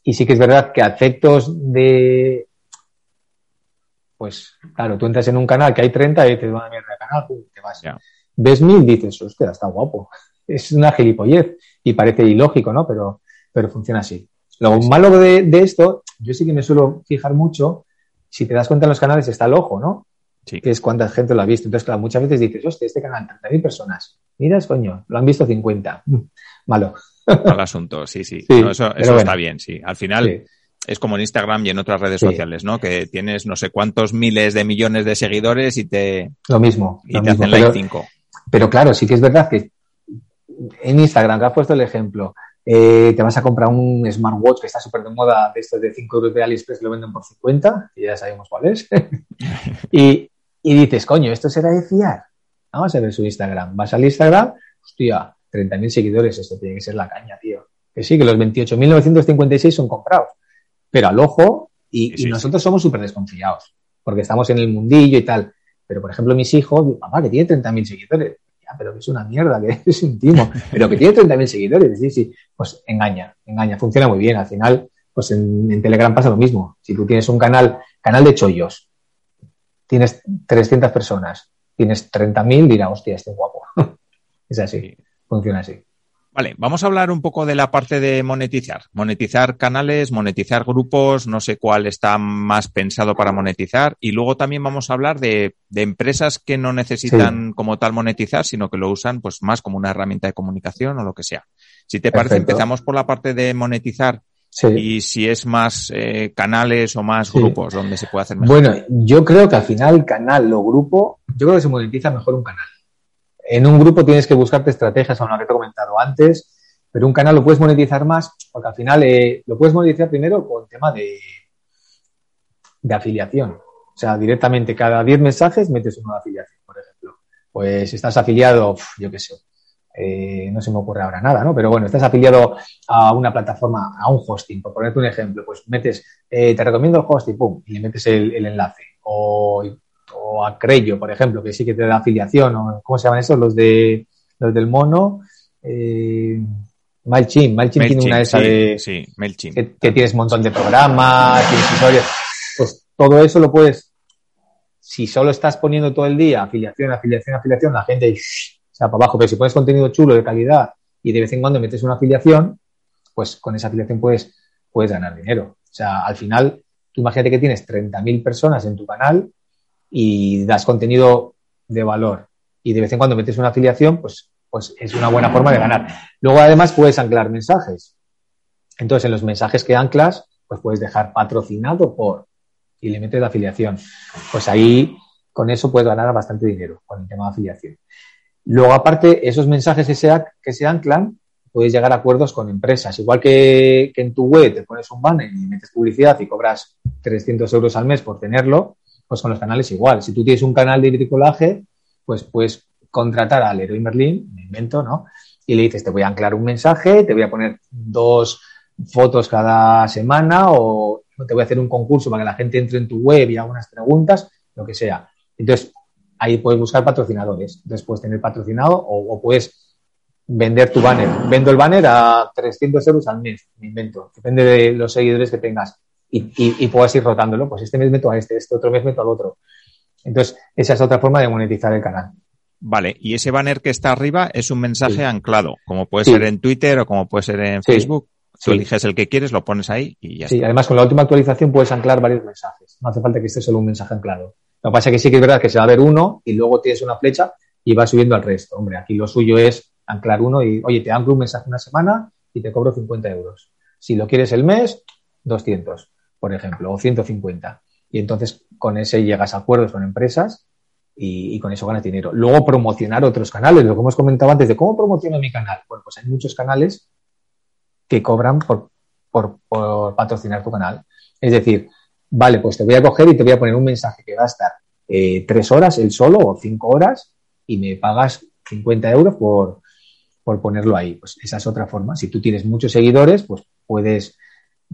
Y sí que es verdad que a efectos de. Pues, claro, tú entras en un canal que hay 30 y dices, una mierda de canal, te vas. Ves 1000, dices, hostia, está guapo. Es una gilipollez y parece ilógico, ¿no? Pero, pero funciona así. Lo malo de, esto, yo sí que me suelo fijar mucho, si te das cuenta en los canales está el ojo, ¿no? Sí. que es cuánta gente lo ha visto. Entonces, claro, muchas veces dices, hostia, este canal, 30.000 personas. Miras, coño, lo han visto 50. Malo. Al asunto, sí, sí. Sí, No, eso eso bueno. está bien, sí. Al final Sí. es como en Instagram y en otras redes Sí. sociales, ¿no? Que tienes no sé cuántos miles de millones de seguidores y te, Lo mismo. y lo te mismo. hacen like 5. Pero claro, sí que es verdad que en Instagram, que has puesto el ejemplo, eh, te vas a comprar un smartwatch que está súper de moda, de estos de 5 euros de AliExpress, lo venden por 50, y ya sabemos cuál es. y, y dices, coño, ¿esto será de fiar? Vamos a ver su Instagram. Vas al Instagram, hostia, 30.000 seguidores, esto tiene que ser la caña, tío. Que sí, que los 28.956 son comprados. Pero al ojo, y, Sí, sí, y nosotros somos súper desconfiados, porque estamos en el mundillo y tal. Pero, por ejemplo, mis hijos, papá, que tiene 30.000 seguidores. Ya, pero que es una mierda, que es un timo. Pero que tiene 30.000 seguidores. Sí, sí. Pues engaña, engaña. Funciona muy bien. Al final, pues en, en Telegram pasa lo mismo. Si tú tienes un canal, canal de chollos, tienes 300 personas, tienes 30.000, dirá, hostia, este es guapo. es así. Funciona así. Vale, vamos a hablar un poco de la parte de monetizar. Monetizar canales, monetizar grupos, no sé cuál está más pensado para monetizar. Y luego también vamos a hablar de, de empresas que no necesitan como tal monetizar, sino que lo usan pues más como una herramienta de comunicación o lo que sea. Si te parece, Perfecto. empezamos por la parte de monetizar Sí. y si es más eh, canales o más Sí. grupos donde se puede hacer mejor. Bueno, yo creo que al final canal o grupo, yo creo que se monetiza mejor un canal. En un grupo tienes que buscarte estrategias, como lo te he comentado antes, pero un canal lo puedes monetizar más, porque al final eh, lo puedes monetizar primero con tema de, de afiliación. O sea, directamente cada 10 mensajes metes una afiliación, por ejemplo. Pues estás afiliado, yo qué sé, eh, no se me ocurre ahora nada, ¿no? Pero bueno, estás afiliado a una plataforma, a un hosting, por ponerte un ejemplo, pues metes, eh, te recomiendo el hosting, pum, y le metes el, el enlace. O, o a Crello, por ejemplo, que sí que te da afiliación, o ¿cómo se llaman esos? Los de los del mono. Eh, MailChimp, MailChimp tiene una MailChimp, esa sí, de sí, MailChimp. que, que tienes un montón de programas, tienes historias. Pues todo eso lo puedes, si solo estás poniendo todo el día afiliación, afiliación, afiliación, la gente shh, se va para abajo. Pero si pones contenido chulo de calidad y de vez en cuando metes una afiliación, pues con esa afiliación puedes, puedes ganar dinero. O sea, al final, tú imagínate que tienes 30.000 personas en tu canal y das contenido de valor y de vez en cuando metes una afiliación, pues, pues es una buena forma de ganar. Luego, además, puedes anclar mensajes. Entonces, en los mensajes que anclas, pues puedes dejar patrocinado por y le metes la afiliación. Pues ahí, con eso puedes ganar bastante dinero con el tema de afiliación. Luego, aparte, esos mensajes que se, que se anclan, puedes llegar a acuerdos con empresas. Igual que, que en tu web te pones un banner y metes publicidad y cobras 300 euros al mes por tenerlo, pues con los canales igual. Si tú tienes un canal de bricolaje, pues puedes contratar al Leroy Merlin, me invento, ¿no? Y le dices, te voy a anclar un mensaje, te voy a poner dos fotos cada semana o te voy a hacer un concurso para que la gente entre en tu web y haga unas preguntas, lo que sea. Entonces, ahí puedes buscar patrocinadores. Puedes tener patrocinado o, o puedes vender tu banner. Vendo el banner a 300 euros al mes, me invento. Depende de los seguidores que tengas. Y, y, y puedas ir rotándolo. Pues este mes meto a este, este otro mes meto al otro. Entonces, esa es otra forma de monetizar el canal. Vale, y ese banner que está arriba es un mensaje Sí. anclado, como puede Sí. ser en Twitter o como puede ser en Sí. Facebook. Tú eliges el que quieres, lo pones ahí y ya Sí, está. además con la última actualización puedes anclar varios mensajes. No hace falta que esté solo un mensaje anclado. Lo que pasa es que sí que es verdad que se va a ver uno y luego tienes una flecha y va subiendo al resto. Hombre, aquí lo suyo es anclar uno y, oye, te anclo un mensaje una semana y te cobro 50 euros. Si lo quieres el mes, 200, por ejemplo, o 150. Y entonces con ese llegas a acuerdos con empresas y, con eso ganas dinero. Luego promocionar otros canales, lo que hemos comentado antes de cómo promociono mi canal. Bueno, pues hay muchos canales que cobran por, por, patrocinar tu canal. Es decir, vale, pues te voy a coger y te voy a poner un mensaje que va a estar eh, tres horas el solo o cinco horas y me pagas 50 euros por, por ponerlo ahí. Pues esa es otra forma. Si tú tienes muchos seguidores, pues puedes,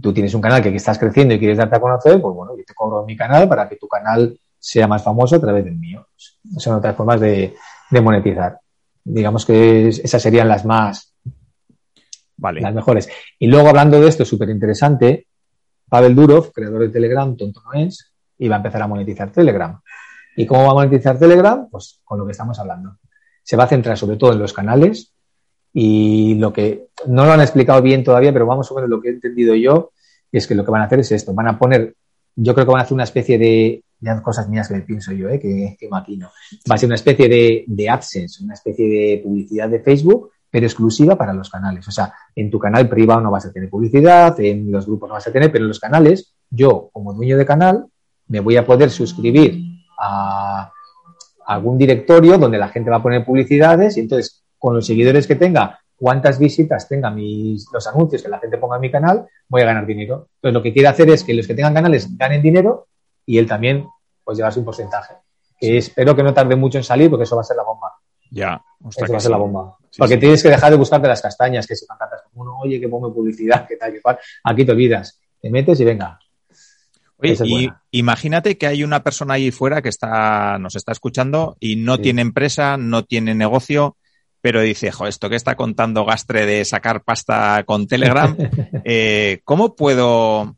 tú tienes un canal que estás creciendo y quieres darte a conocer, pues bueno, yo te cobro mi canal para que tu canal sea más famoso a través del mío. Son otras formas de, de monetizar. Digamos que es- esas serían las más, Vale. las mejores. Y luego hablando de esto, súper interesante, Pavel Durov, creador de Telegram, tonto no es, y va a empezar a monetizar Telegram. ¿Y cómo va a monetizar Telegram? Pues con lo que estamos hablando. Se va a centrar sobre todo en los canales y lo que no lo han explicado bien todavía, pero vamos a ver lo que he entendido yo, es que lo que van a hacer es esto, van a poner, yo creo que van a hacer una especie de ya cosas mías que pienso yo, ¿eh? que, que maquino. Va a ser una especie de, de AdSense, una especie de publicidad de Facebook, pero exclusiva para los canales. O sea, en tu canal privado no vas a tener publicidad, en los grupos no vas a tener, pero en los canales, yo, como dueño de canal, me voy a poder suscribir a algún directorio donde la gente va a poner publicidades y entonces con los seguidores que tenga, cuántas visitas tenga mis, los anuncios que la gente ponga en mi canal, voy a ganar dinero. Entonces lo que quiere hacer es que los que tengan canales ganen dinero y él también pues llevarse un porcentaje. Que espero que no tarde mucho en salir porque eso va a ser la bomba. Ya, eso va a ser la bomba. porque tienes que dejar de buscarte las castañas, que si cantas uno, oye, que pongo publicidad, que tal, que cual. Aquí te olvidas. Te metes y venga. Oye, y imagínate que hay una persona ahí fuera que está, nos está escuchando y no tiene empresa, no tiene negocio, pero dice, jo, esto que está contando Gastre de sacar pasta con Telegram, eh, ¿cómo puedo,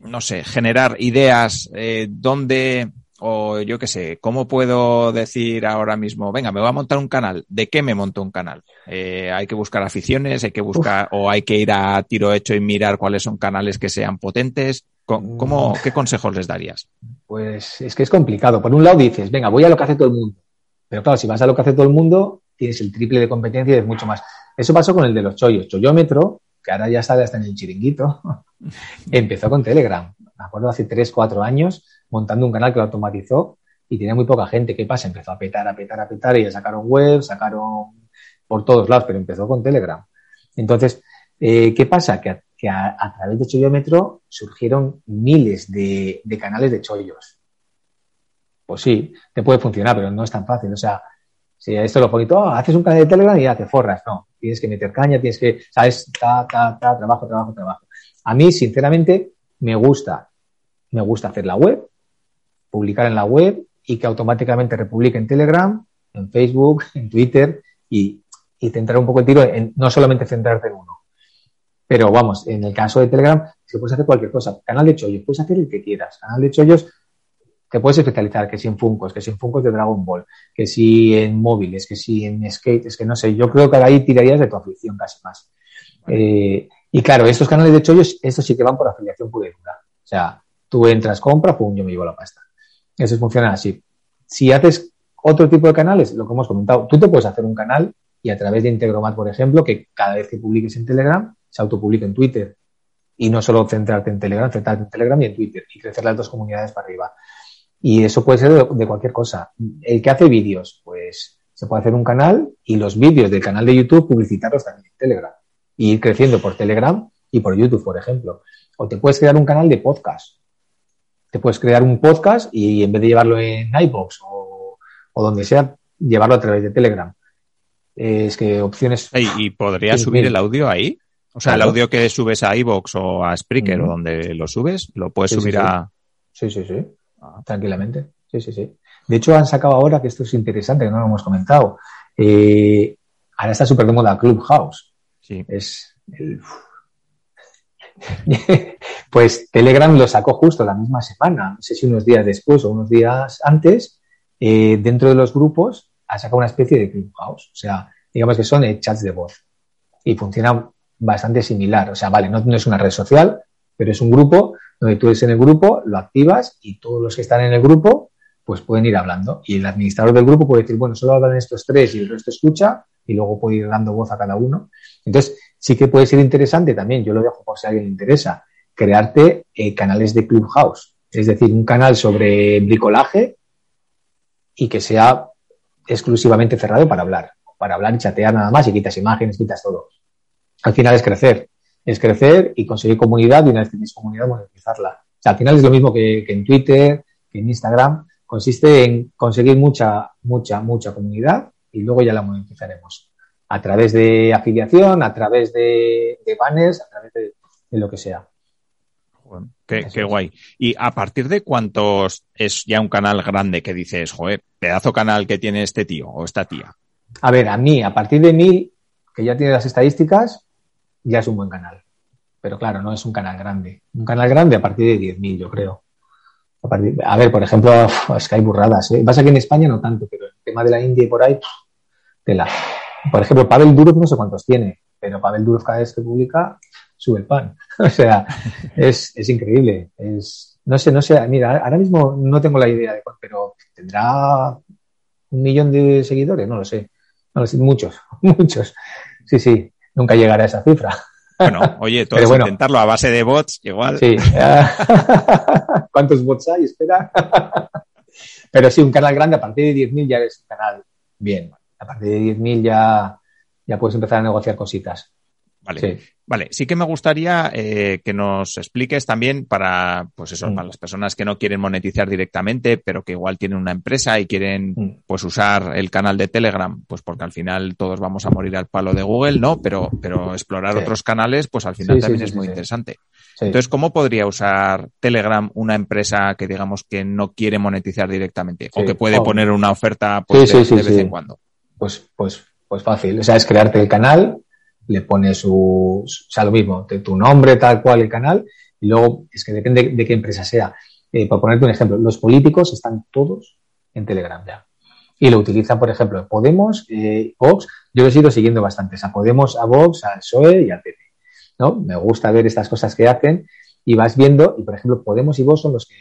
no sé, generar ideas eh, donde o yo qué sé, ¿cómo puedo decir ahora mismo, venga, me voy a montar un canal? ¿De qué me monto un canal? Eh, hay que buscar aficiones, hay que buscar, o hay que ir a tiro hecho y mirar cuáles son canales que sean potentes. ¿Cómo, ¿Qué consejos les darías? Pues es que es complicado. Por un lado dices, venga, voy a lo que hace todo el mundo. Pero claro, si vas a lo que hace todo el mundo, tienes el triple de competencia y es mucho más. Eso pasó con el de los chollos. Chollómetro, que ahora ya sale hasta en el chiringuito, empezó con Telegram. Me acuerdo hace 3, 4 años montando un canal que lo automatizó y tenía muy poca gente. ¿Qué pasa? Empezó a petar, a petar, a petar y ya sacaron web, sacaron por todos lados, pero empezó con Telegram. Entonces, eh, ¿qué pasa? Que, a, través de Chollómetro surgieron miles de, canales de chollos. Pues sí, te puede funcionar, pero no es tan fácil. O sea, si esto lo bonito, oh, haces un canal de Telegram y ya te forras. No, tienes que meter caña, tienes que, ¿sabes? Ta, ta, ta, trabajo, trabajo, trabajo. A mí, sinceramente, me gusta. Me gusta hacer la web, publicar en la web y que automáticamente republique en Telegram, en Facebook, en Twitter y, y centrar un poco el tiro en no solamente centrarte en uno. Pero vamos, en el caso de Telegram, se puedes hacer cualquier cosa. Canal de chollos, puedes hacer el que quieras. Canal de chollos, te puedes especializar, que si en Funkos, que si en Funkos de Dragon Ball, que si en móviles, que si en skate, es que no sé, yo creo que ahí tirarías de tu afición casi más. Eh, y claro, estos canales de chollos, estos sí que van por afiliación pura y dura. O sea, tú entras, compra, pum, yo me llevo la pasta. Eso funciona así. Si haces otro tipo de canales, lo que hemos comentado, tú te puedes hacer un canal y a través de Integromat, por ejemplo, que cada vez que publiques en Telegram, se autopublique en Twitter. Y no solo centrarte en Telegram, centrarte en Telegram y en Twitter y crecer las dos comunidades para arriba. Y eso puede ser de, cualquier cosa. El que hace vídeos, pues se puede hacer un canal y los vídeos del canal de YouTube publicitarlos también en Telegram. Y ir creciendo por Telegram y por YouTube, por ejemplo. O te puedes crear un canal de podcast te puedes crear un podcast y en vez de llevarlo en iBox o, donde sea, llevarlo a través de Telegram. es que opciones. ¿Y, podrías subir el audio ahí? O sea, el audio que subes a iBox o a Spreaker o donde lo subes, lo puedes subir a. Sí, sí, sí. Ah. Tranquilamente. Sí, sí, sí. De hecho, han sacado ahora, que esto es interesante, que no lo hemos comentado. Eh, ahora está súper de moda Clubhouse. Sí. Es el, pues Telegram lo sacó justo la misma semana, no sé si unos días después o unos días antes, eh, dentro de los grupos ha sacado una especie de Clubhouse. O sea, digamos que son eh, chats de voz y funciona bastante similar. O sea, vale, no, es una red social, pero es un grupo donde tú eres en el grupo, lo activas y todos los que están en el grupo pues pueden ir hablando. Y el administrador del grupo puede decir, bueno, solo hablan estos tres y el resto escucha y luego puede ir dando voz a cada uno. Entonces, sí que puede ser interesante también, yo lo dejo por si a alguien le interesa, crearte eh, canales de Clubhouse, es decir, un canal sobre bricolaje y que sea exclusivamente cerrado para hablar, para hablar y chatear nada más y quitas imágenes, quitas todo. Al final es crecer, es crecer y conseguir comunidad y una vez que tienes comunidad monetizarla. O sea, al final es lo mismo que, que en Twitter, que en Instagram, consiste en conseguir mucha, mucha, mucha comunidad y luego ya la monetizaremos a través de afiliación, a través de, banners, a través de, lo que sea. qué, guay. ¿Y a partir de cuántos es ya un canal grande que dices, joder, pedazo canal que tiene este tío o esta tía? A ver, a mí, a partir de mil, que ya tiene las estadísticas, ya es un buen canal. Pero claro, no es un canal grande. Un canal grande a partir de 10.000, yo creo. A, ver, por ejemplo, es que hay burradas. ¿eh? Vas aquí en España no tanto, pero el tema de la India y por ahí, tela. Por ejemplo, Pavel Durov no sé cuántos tiene, pero Pavel Durov cada vez que publica sube el pan. o sea, es, es increíble. Es, no sé, no sé, mira, ahora mismo no tengo la idea de cuánto, pero tendrá un millón de seguidores. No lo sé, muchos, muchos. Sí, sí, nunca llegará a esa cifra. Bueno, oye, todo bueno, intentarlo a base de bots, igual. Sí. ¿Cuántos bots hay? Espera. Pero sí, un canal grande, a partir de 10.000 ya es un canal bien. A partir de 10.000 ya, ya puedes empezar a negociar cositas. Vale. Sí. Vale, sí que me gustaría eh, que nos expliques también para, pues eso, mm. para las personas que no quieren monetizar directamente, pero que igual tienen una empresa y quieren, mm. pues, usar el canal de Telegram, pues porque al final todos vamos a morir al palo de Google, ¿no? Pero, pero explorar sí. otros canales, pues al final sí, también es muy interesante. Entonces, ¿cómo podría usar Telegram una empresa que digamos que no quiere monetizar directamente o que puede oh. poner una oferta pues, de, de vez en cuando? Pues, pues, pues fácil. O sea, es crearte el canal, le pones su, o sea, lo mismo, tu nombre, tal cual, el canal, y luego es que depende de qué empresa sea. Eh, por ponerte un ejemplo, los políticos están todos en Telegram ya. Y lo utilizan, por ejemplo, Podemos, eh, Vox, yo he ido siguiendo bastante, a Podemos, a Vox, al PSOE y al PP. ¿no? Me gusta ver estas cosas que hacen y vas viendo, y por ejemplo, Podemos y Vox son los que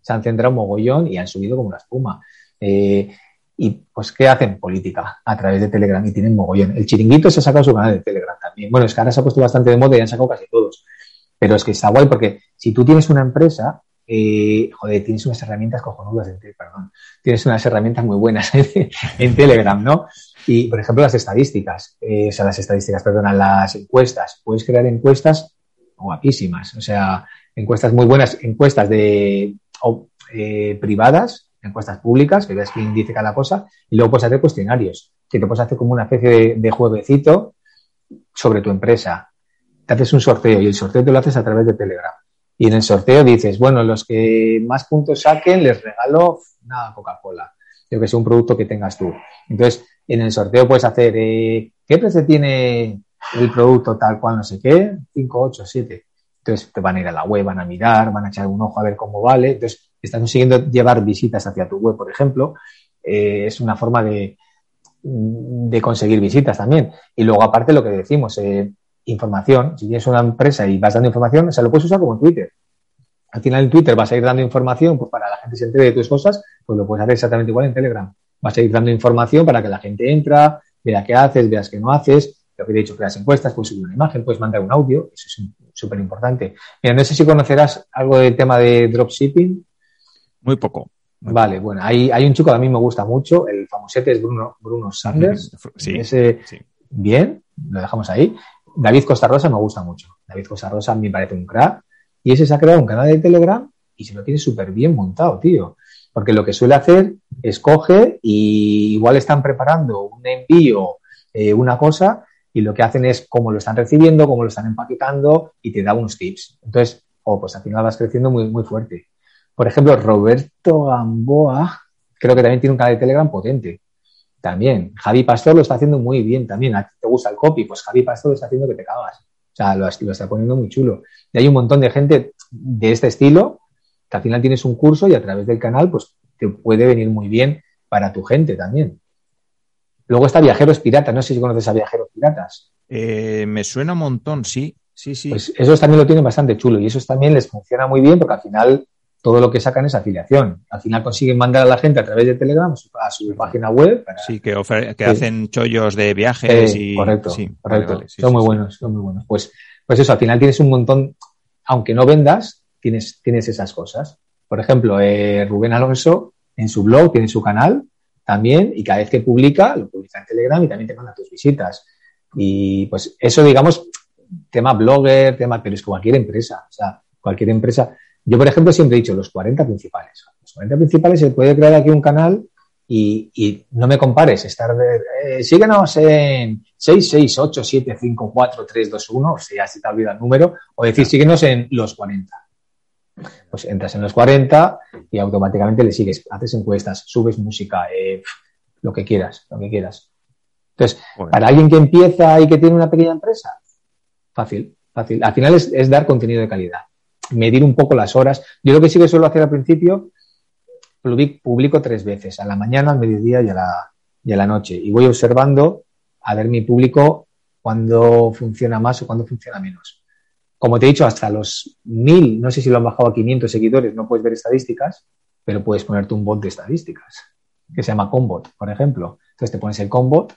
se han centrado un mogollón y han subido como la espuma. Eh, y pues, ¿qué hacen? Política a través de Telegram y tienen mogollón. El chiringuito se ha sacado su canal de Telegram también. Bueno, es que ahora se ha puesto bastante de moda y han sacado casi todos. Pero es que está guay porque si tú tienes una empresa, eh, joder, tienes unas herramientas cojonudas en perdón, tienes unas herramientas muy buenas en Telegram, ¿no? Y, por ejemplo, las estadísticas, eh, o sea, las estadísticas, perdón, las encuestas. Puedes crear encuestas guapísimas, o sea, encuestas muy buenas, encuestas de eh, privadas encuestas públicas, que veas quién dice cada cosa, y luego puedes hacer cuestionarios, que te puedes hacer como una especie de, de juevecito sobre tu empresa. Te haces un sorteo y el sorteo te lo haces a través de Telegram. Y en el sorteo dices, bueno, los que más puntos saquen les regalo una Coca-Cola, yo que sea un producto que tengas tú. Entonces, en el sorteo puedes hacer, eh, ¿qué precio tiene el producto tal cual, no sé qué? 5, 8, 7. Entonces te van a ir a la web, van a mirar, van a echar un ojo a ver cómo vale. Entonces, estás consiguiendo llevar visitas hacia tu web, por ejemplo, eh, es una forma de, de, conseguir visitas también. Y luego, aparte, lo que decimos, eh, información. Si tienes una empresa y vas dando información, o sea, lo puedes usar como en Twitter. Al final en Twitter vas a ir dando información pues para la gente se entere de tus cosas, pues lo puedes hacer exactamente igual en Telegram. Vas a ir dando información para que la gente entra, vea qué haces, veas qué no haces. Lo que he dicho, creas encuestas, puedes subir una imagen, puedes mandar un audio, eso es súper importante. Mira, no sé si conocerás algo del tema de dropshipping. Muy poco. Vale, bueno, hay, hay un chico que a mí me gusta mucho, el famosete es Bruno, Bruno Sanders. Sí, Ese, sí. Bien, lo dejamos ahí. David Costa Rosa me gusta mucho. David Costa Rosa me parece un crack. Y ese se ha creado un canal de Telegram y se lo tiene súper bien montado, tío. Porque lo que suele hacer es coge y igual están preparando un envío, eh, una cosa, y lo que hacen es cómo lo están recibiendo, cómo lo están empaquetando y te da unos tips. Entonces, oh, pues al final vas creciendo muy, muy fuerte. Por ejemplo, Roberto Gamboa, creo que también tiene un canal de Telegram potente. También. Javi Pastor lo está haciendo muy bien también. ¿A ti te gusta el copy? Pues Javi Pastor lo está haciendo que te cagas. O sea, lo, lo está poniendo muy chulo. Y hay un montón de gente de este estilo que al final tienes un curso y a través del canal, pues te puede venir muy bien para tu gente también. Luego está Viajeros Piratas. No sé si conoces a Viajeros Piratas. Eh, me suena un montón, sí. Sí, sí. Pues esos también lo tienen bastante chulo y esos también les funciona muy bien porque al final todo lo que sacan es afiliación. Al final consiguen mandar a la gente a través de Telegram a su página web. Para... Sí, que, que sí. hacen chollos de viajes eh, y... Correcto, sí, correcto. Vale, vale, sí, son muy buenos, son muy buenos. Pues, pues eso, al final tienes un montón, aunque no vendas, tienes, tienes esas cosas. Por ejemplo, eh, Rubén Alonso en su blog tiene su canal también y cada vez que publica, lo publica en Telegram y también te manda tus visitas. Y pues eso, digamos, tema blogger, tema, pero es cualquier empresa. O sea, cualquier empresa yo, por ejemplo, siempre he dicho los 40 principales. Los 40 principales se puede crear aquí un canal y, y no me compares. Estar eh, síguenos en 668754321, o sea, si te olvida el número, o decir síguenos en los 40. Pues entras en los 40 y automáticamente le sigues, haces encuestas, subes música, eh, lo que quieras, lo que quieras. Entonces, bueno. para alguien que empieza y que tiene una pequeña empresa, fácil, fácil. Al final es, es dar contenido de calidad medir un poco las horas. Yo lo que sí que suelo hacer al principio, publico tres veces, a la mañana, al mediodía y a la, y a la noche. Y voy observando a ver mi público cuándo funciona más o cuándo funciona menos. Como te he dicho, hasta los mil, no sé si lo han bajado a 500 seguidores, no puedes ver estadísticas, pero puedes ponerte un bot de estadísticas, que se llama Combot, por ejemplo. Entonces te pones el Combot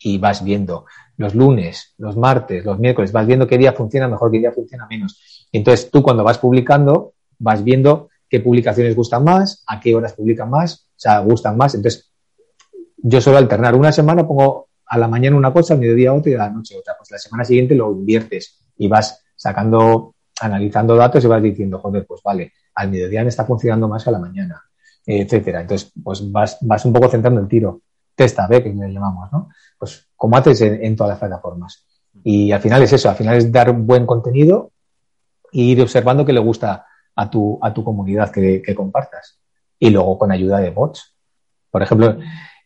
y vas viendo los lunes, los martes, los miércoles, vas viendo qué día funciona mejor, qué día funciona menos. Entonces tú cuando vas publicando, vas viendo qué publicaciones gustan más, a qué horas publican más, o sea, gustan más. Entonces, yo suelo alternar. Una semana pongo a la mañana una cosa, al mediodía otra y a la noche otra. Pues la semana siguiente lo inviertes y vas sacando, analizando datos y vas diciendo, joder, pues vale, al mediodía me está funcionando más que a la mañana, etcétera. Entonces, pues vas, vas un poco centrando el tiro. Testa B, que le llamamos, ¿no? Pues como haces en, todas las plataformas. Y al final es eso, al final es dar buen contenido e ir observando que le gusta a tu, a tu comunidad que, compartas. Y luego con ayuda de bots. Por ejemplo,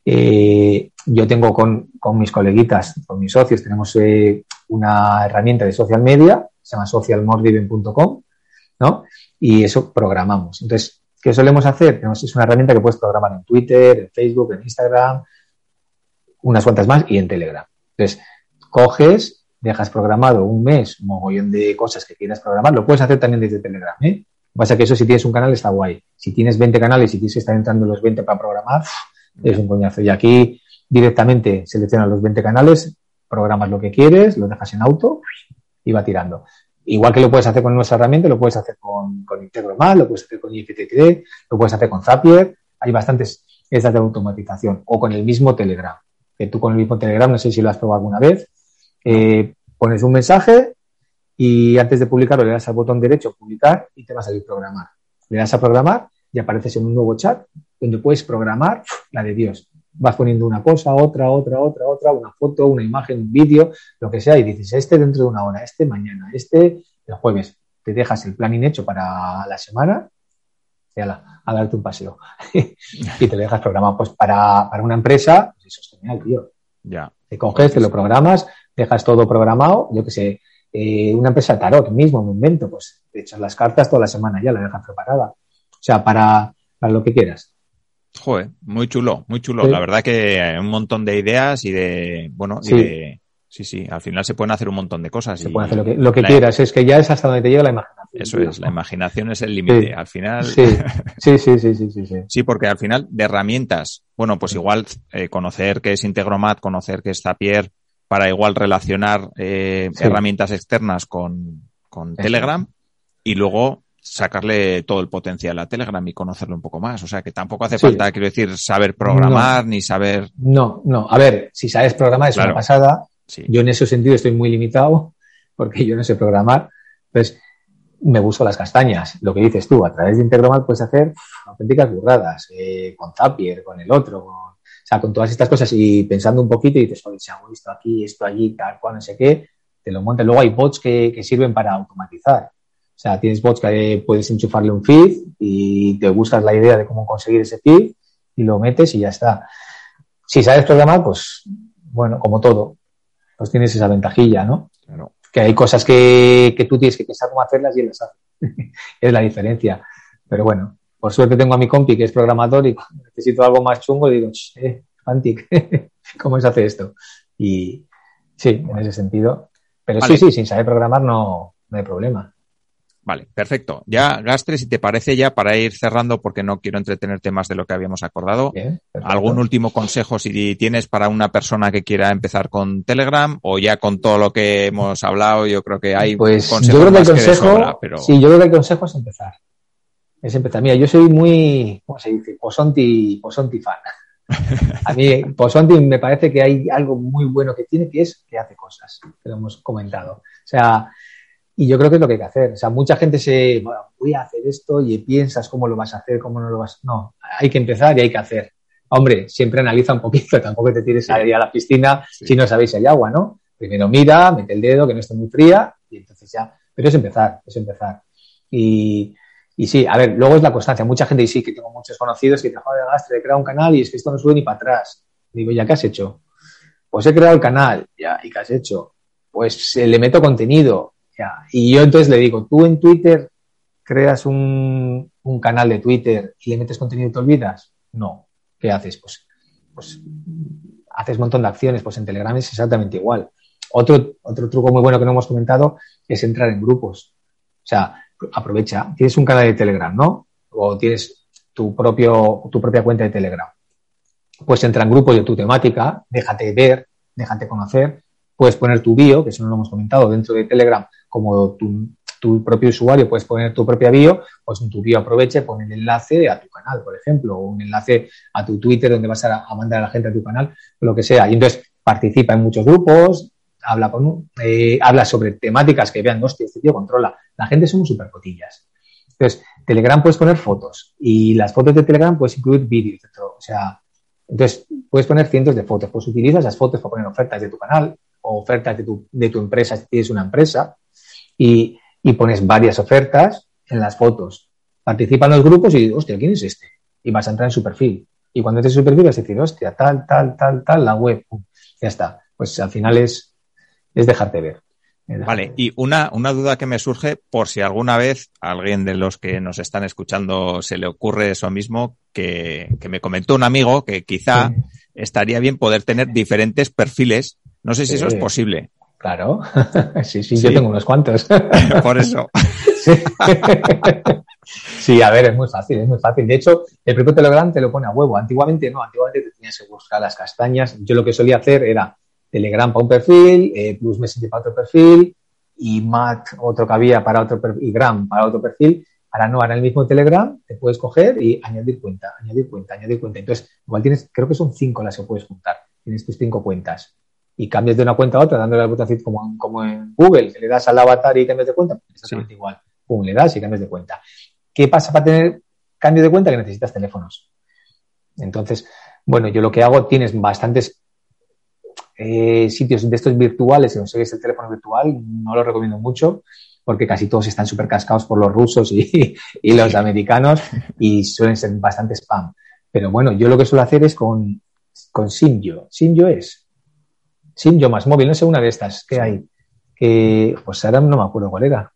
eh, yo tengo con, mis coleguitas, con mis socios, tenemos eh, una herramienta de social media, se llama socialmordriven.com, ¿no? Y eso programamos. Entonces, ¿qué solemos hacer? Es una herramienta que puedes programar en Twitter, en Facebook, en Instagram, unas cuantas más y en Telegram. Entonces, coges, dejas programado un mes, un mogollón de cosas que quieras programar, lo puedes hacer también desde Telegram, ¿eh? Lo que pasa es que eso si tienes un canal está guay. Si tienes 20 canales y tienes que estar entrando los 20 para programar, es un coñazo. Y aquí directamente seleccionas los 20 canales, programas lo que quieres, lo dejas en auto y va tirando. Igual que lo puedes hacer con nuestra herramienta, lo puedes hacer con, con Integromat, lo puedes hacer con IFTTT, lo puedes hacer con Zapier. Hay bastantes estas de automatización. O con el mismo Telegram. Que tú con el mismo Telegram, no sé si lo has probado alguna vez, eh, pones un mensaje y antes de publicarlo le das al botón derecho publicar y te va a salir programar. Le das a programar y apareces en un nuevo chat donde puedes programar la de Dios. Vas poniendo una cosa, otra, otra, otra, otra, una foto, una imagen, un vídeo, lo que sea, y dices, este dentro de una hora, este mañana, este el jueves. Te dejas el planning hecho para la semana y a, a darte un paseo. y te dejas programado. Pues para, una empresa, pues eso es genial, tío. Ya. Te coges, te lo programas, dejas todo programado, yo que sé, eh, una empresa tarot mismo, me invento, pues te echas las cartas toda la semana ya, la dejas preparada. O sea, para, para lo que quieras. Joder, muy chulo, muy chulo. La verdad que hay un montón de ideas y de, bueno, sí. de, sí, sí, al final se pueden hacer un montón de cosas. Se puede hacer lo que, lo que quieras, es que ya es hasta donde te llega la imaginación. Eso es, la imaginación es el límite. Al final. Sí. sí, sí, sí, sí, sí, sí. porque al final de herramientas, bueno, pues igual eh, conocer qué es Integromat, conocer qué es Zapier, para igual relacionar eh, herramientas externas con, con Telegram y luego sacarle todo el potencial a Telegram y conocerlo un poco más. O sea, que tampoco hace falta, quiero decir, saber programar ni saber. No, no. A ver, si sabes programar es una pasada. Yo en ese sentido estoy muy limitado porque yo no sé programar. Entonces, me busco las castañas. Lo que dices tú, a través de Integromat puedes hacer auténticas burradas, eh, con Zapier, con el otro, con sea, con todas estas cosas y pensando un poquito y dices, oye, si hago esto aquí, esto allí, tal cual, no sé qué, te lo montas. Luego hay bots que, que sirven para automatizar. O sea, tienes bots que puedes enchufarle un feed y te gustas la idea de cómo conseguir ese feed y lo metes y ya está. Si sabes programar, pues, bueno, como todo, pues tienes esa ventajilla, ¿no? Claro. Que hay cosas que, que tú tienes que pensar cómo hacerlas y él las hace. es la diferencia. Pero bueno, por suerte tengo a mi compi que es programador y cuando necesito algo más chungo digo, eh, Fantic, ¿cómo se hace esto? Y sí, en ese sentido. Pero sí, sí, sin saber programar no, no hay problema. Vale, perfecto. Ya, Gastre, si te parece ya para ir cerrando, porque no quiero entretenerte más de lo que habíamos acordado, ¿algún último consejo si tienes para una persona que quiera empezar con Telegram o ya con todo lo que hemos hablado? Yo creo que hay pues consejos yo creo que el consejo, pero... Sí, yo creo que el consejo es empezar es empezar. Mira, yo soy muy, ¿cómo se dice? Posonti, Posonti fan. A mí, Posonti me parece que hay algo muy bueno que tiene, que es que hace cosas, que lo hemos comentado. O sea, y yo creo que es lo que hay que hacer. O sea, mucha gente se, bueno, voy a hacer esto y piensas cómo lo vas a hacer, cómo no lo vas. No, hay que empezar y hay que hacer. Hombre, siempre analiza un poquito, tampoco te tires a ir a la piscina si no sabéis si hay agua, ¿no? Primero mira, mete el dedo, que no esté muy fría y entonces ya. Pero es empezar, es empezar. Y, y sí, a ver, luego es la constancia. Mucha gente, y sí, que tengo muchos conocidos que te de gastre, he creado un canal y es que esto no sube ni para atrás. Digo, ¿ya qué has hecho? Pues he creado el canal, ya, ¿y qué has hecho? Pues eh, le meto contenido, ya. Y yo entonces le digo, tú en Twitter creas un, un canal de Twitter y le metes contenido y te olvidas. No. ¿Qué haces? Pues, pues haces un montón de acciones, pues en Telegram es exactamente igual. Otro, otro truco muy bueno que no hemos comentado es entrar en grupos. O sea, aprovecha, tienes un canal de Telegram, ¿no? O tienes tu, propio, tu propia cuenta de Telegram. Pues entra en grupos de tu temática, déjate ver, déjate conocer, puedes poner tu bio, que eso no lo hemos comentado, dentro de Telegram, como tu, tu propio usuario, puedes poner tu propia bio, pues en tu bio aproveche, pon el enlace a tu canal, por ejemplo, o un enlace a tu Twitter donde vas a, mandar a la gente a tu canal, lo que sea. Y entonces participa en muchos grupos, habla, con, eh, habla sobre temáticas que vean, hostia, este tío controla. La gente somos súper cotillas. Entonces, Telegram puedes poner fotos y las fotos de Telegram puedes incluir vídeos. O sea, entonces puedes poner cientos de fotos. Pues utilizas esas fotos para poner ofertas de tu canal o ofertas de tu, de tu empresa si tienes una empresa y, y pones varias ofertas en las fotos. Participan los grupos y, hostia, ¿quién es este? Y vas a entrar en su perfil. Y cuando entres en su perfil vas a decir, hostia, tal, tal, tal, tal, la web. Ya está. Pues al final es, es dejarte ver. Vale, y una, una duda que me surge por si alguna vez a alguien de los que nos están escuchando se le ocurre eso mismo, que, que me comentó un amigo que quizá estaría bien poder tener diferentes perfiles. No sé si eso es posible. Claro, sí, sí, yo tengo unos cuantos. por eso. Sí. a ver, es muy fácil, es muy fácil. De hecho, el propio Telegram te lo pone a huevo. Antiguamente no, antiguamente te tenías que buscar las castañas. Yo lo que solía hacer era Telegram para un perfil, eh, Plus Messenger para otro perfil y Mat otro que había para otro perfil, y Gram para otro perfil. Ahora no, ahora en el mismo Telegram te puedes coger y añadir cuenta, añadir cuenta, añadir cuenta. Entonces, igual tienes, creo que son cinco las que puedes juntar. Tienes tus cinco cuentas y cambias de una cuenta a otra dándole al botoncito como, como en Google, que le das al avatar y cambias de cuenta, pues exactamente igual. Pum, le das y cambias de cuenta. ¿Qué pasa para tener cambio de cuenta? Que necesitas teléfonos. Entonces, bueno, yo lo que hago, tienes bastantes eh, sitios de estos virtuales, si no sé es el teléfono virtual, no lo recomiendo mucho porque casi todos están súper cascados por los rusos y, los americanos y suelen ser bastante spam. Pero bueno, yo lo que suelo hacer es con, con. Simyo es Simyo más móvil, no sé, una de estas que hay. Que, pues ahora no me acuerdo cuál era.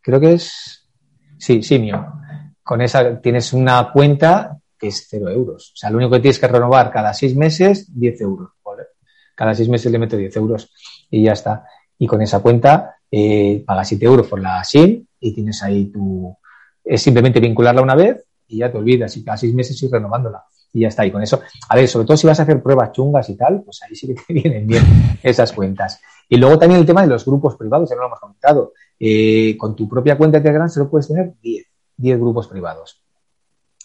Creo que es, sí, Simio. Con esa tienes una cuenta que es cero euros. O sea, lo único que tienes que renovar cada seis meses, 10 euros. Cada seis meses le meto 10 euros y ya está. Y con esa cuenta eh, pagas 7 euros por la SIM y tienes ahí tu... Es simplemente vincularla una vez y ya te olvidas y cada seis meses ir renovándola y ya está. Y con eso, a ver, sobre todo si vas a hacer pruebas chungas y tal, pues ahí sí que te vienen bien esas cuentas. Y luego también el tema de los grupos privados, ya no lo hemos comentado. Eh, con tu propia cuenta de Telegram solo puedes tener 10, 10 grupos privados.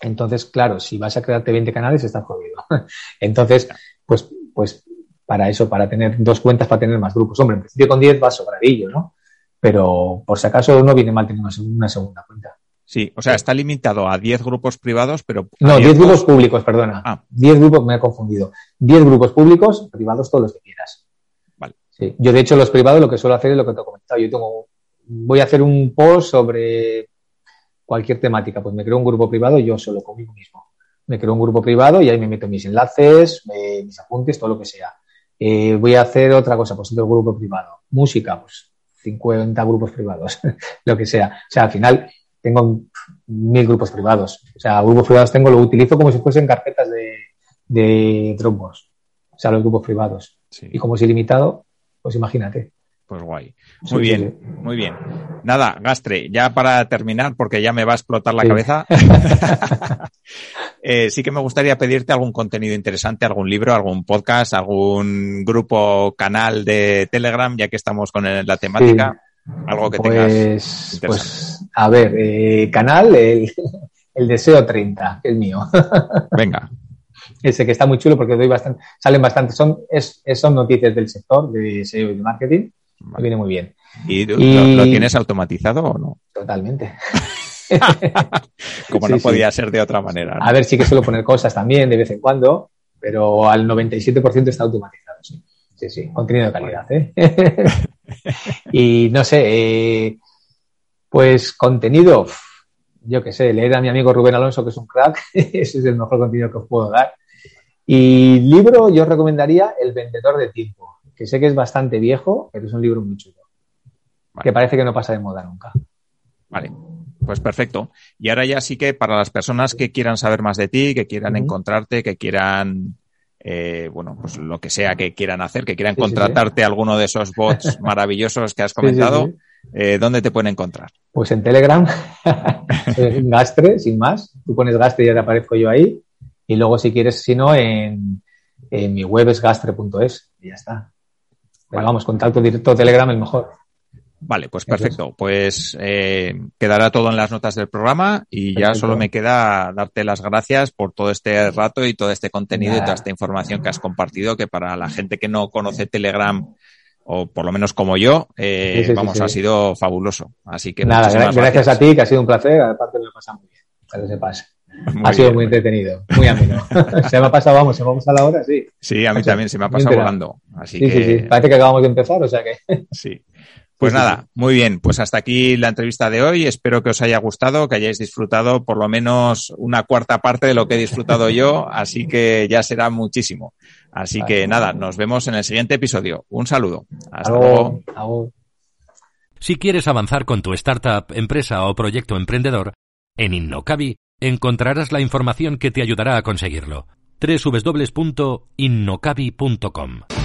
Entonces, claro, si vas a crearte 20 canales, estás jodido. Entonces, pues, pues para eso, para tener dos cuentas, para tener más grupos. Hombre, en principio con 10 va sobradillo, ¿no? Pero por si acaso no viene mal tener una segunda cuenta. Sí, o sea, está limitado a 10 grupos privados, pero... No, 10 grupos públicos, perdona. Ah. 10 grupos, me he confundido. 10 grupos públicos, privados todos los que quieras. Vale. Sí. Yo, de hecho, los privados lo que suelo hacer es lo que te he comentado. Yo tengo, voy a hacer un post sobre cualquier temática. Pues me creo un grupo privado yo solo conmigo mismo. Me creo un grupo privado y ahí me meto mis enlaces, mis apuntes, todo lo que sea. Eh, voy a hacer otra cosa, pues otro grupo privado. Música, pues 50 grupos privados, lo que sea. O sea, al final tengo mil grupos privados. O sea, grupos privados tengo, lo utilizo como si fuesen carpetas de, de Dropbox. O sea, los grupos privados. Y como es ilimitado, pues imagínate. Pues guay. Muy bien, muy bien. Nada, Gastre, ya para terminar, porque ya me va a explotar la cabeza. Eh, sí que me gustaría pedirte algún contenido interesante, algún libro, algún podcast, algún grupo, canal de Telegram, ya que estamos con la temática. Algo que pues, tengas. Pues, a ver, eh, canal, el, Deseo 30, que es mío. Venga. Ese que está muy chulo porque doy bastante, salen bastante, son, es, son noticias del sector de SEO y de marketing. viene muy bien. ¿Y, Lo, tienes automatizado o no? Totalmente. Como no podía ser de otra manera. A ver, sí que suelo poner cosas también de vez en cuando, pero al 97% está automatizado, sí. Sí, sí, contenido de calidad, ¿eh? y no sé, eh, pues contenido, yo qué sé, leer a mi amigo Rubén Alonso, que es un crack, ese es el mejor contenido que os puedo dar. Y libro, yo recomendaría El vendedor de tiempo, que sé que es bastante viejo, pero es un libro muy chulo, que parece que no pasa de moda nunca. Vale, pues perfecto. Y ahora ya sí que para las personas que quieran saber más de ti, que quieran encontrarte, que quieran eh, bueno, pues lo que sea que quieran hacer, que quieran contratarte alguno de esos bots maravillosos que has comentado, eh, ¿dónde te pueden encontrar? Pues en Telegram, Gastre, sin más. Tú pones Gastre y ya te aparezco yo ahí. Y luego, si quieres, si no, en, mi web es gastre.es y ya está. Pero vamos, contacto directo Telegram el mejor. Vale, pues perfecto. Pues eh, quedará todo en las notas del programa y ya solo me queda darte las gracias por todo este rato y todo este contenido y toda esta información que has compartido, que para la gente que no conoce Telegram o por lo menos como yo, eh, vamos, ha sido fabuloso. Así que nada, gracias, a ti, que ha sido un placer. Aparte me lo he muy bien, para que sepas. ha sido muy entretenido, muy ameno. se me ha pasado, vamos, se vamos a la hora, sí. Sí, a mí también se me ha pasado volando. Así que... sí, sí, parece que acabamos de empezar, o sea que. sí. Pues nada, muy bien. Pues hasta aquí la entrevista de hoy. Espero que os haya gustado, que hayáis disfrutado por lo menos una cuarta parte de lo que he disfrutado yo, así que ya será muchísimo. Así que nada, nos vemos en el siguiente episodio. Un saludo. Hasta luego. Si quieres avanzar con tu startup, empresa o proyecto emprendedor, en Innocabi encontrarás la información que te ayudará a conseguirlo. www.innocabi.com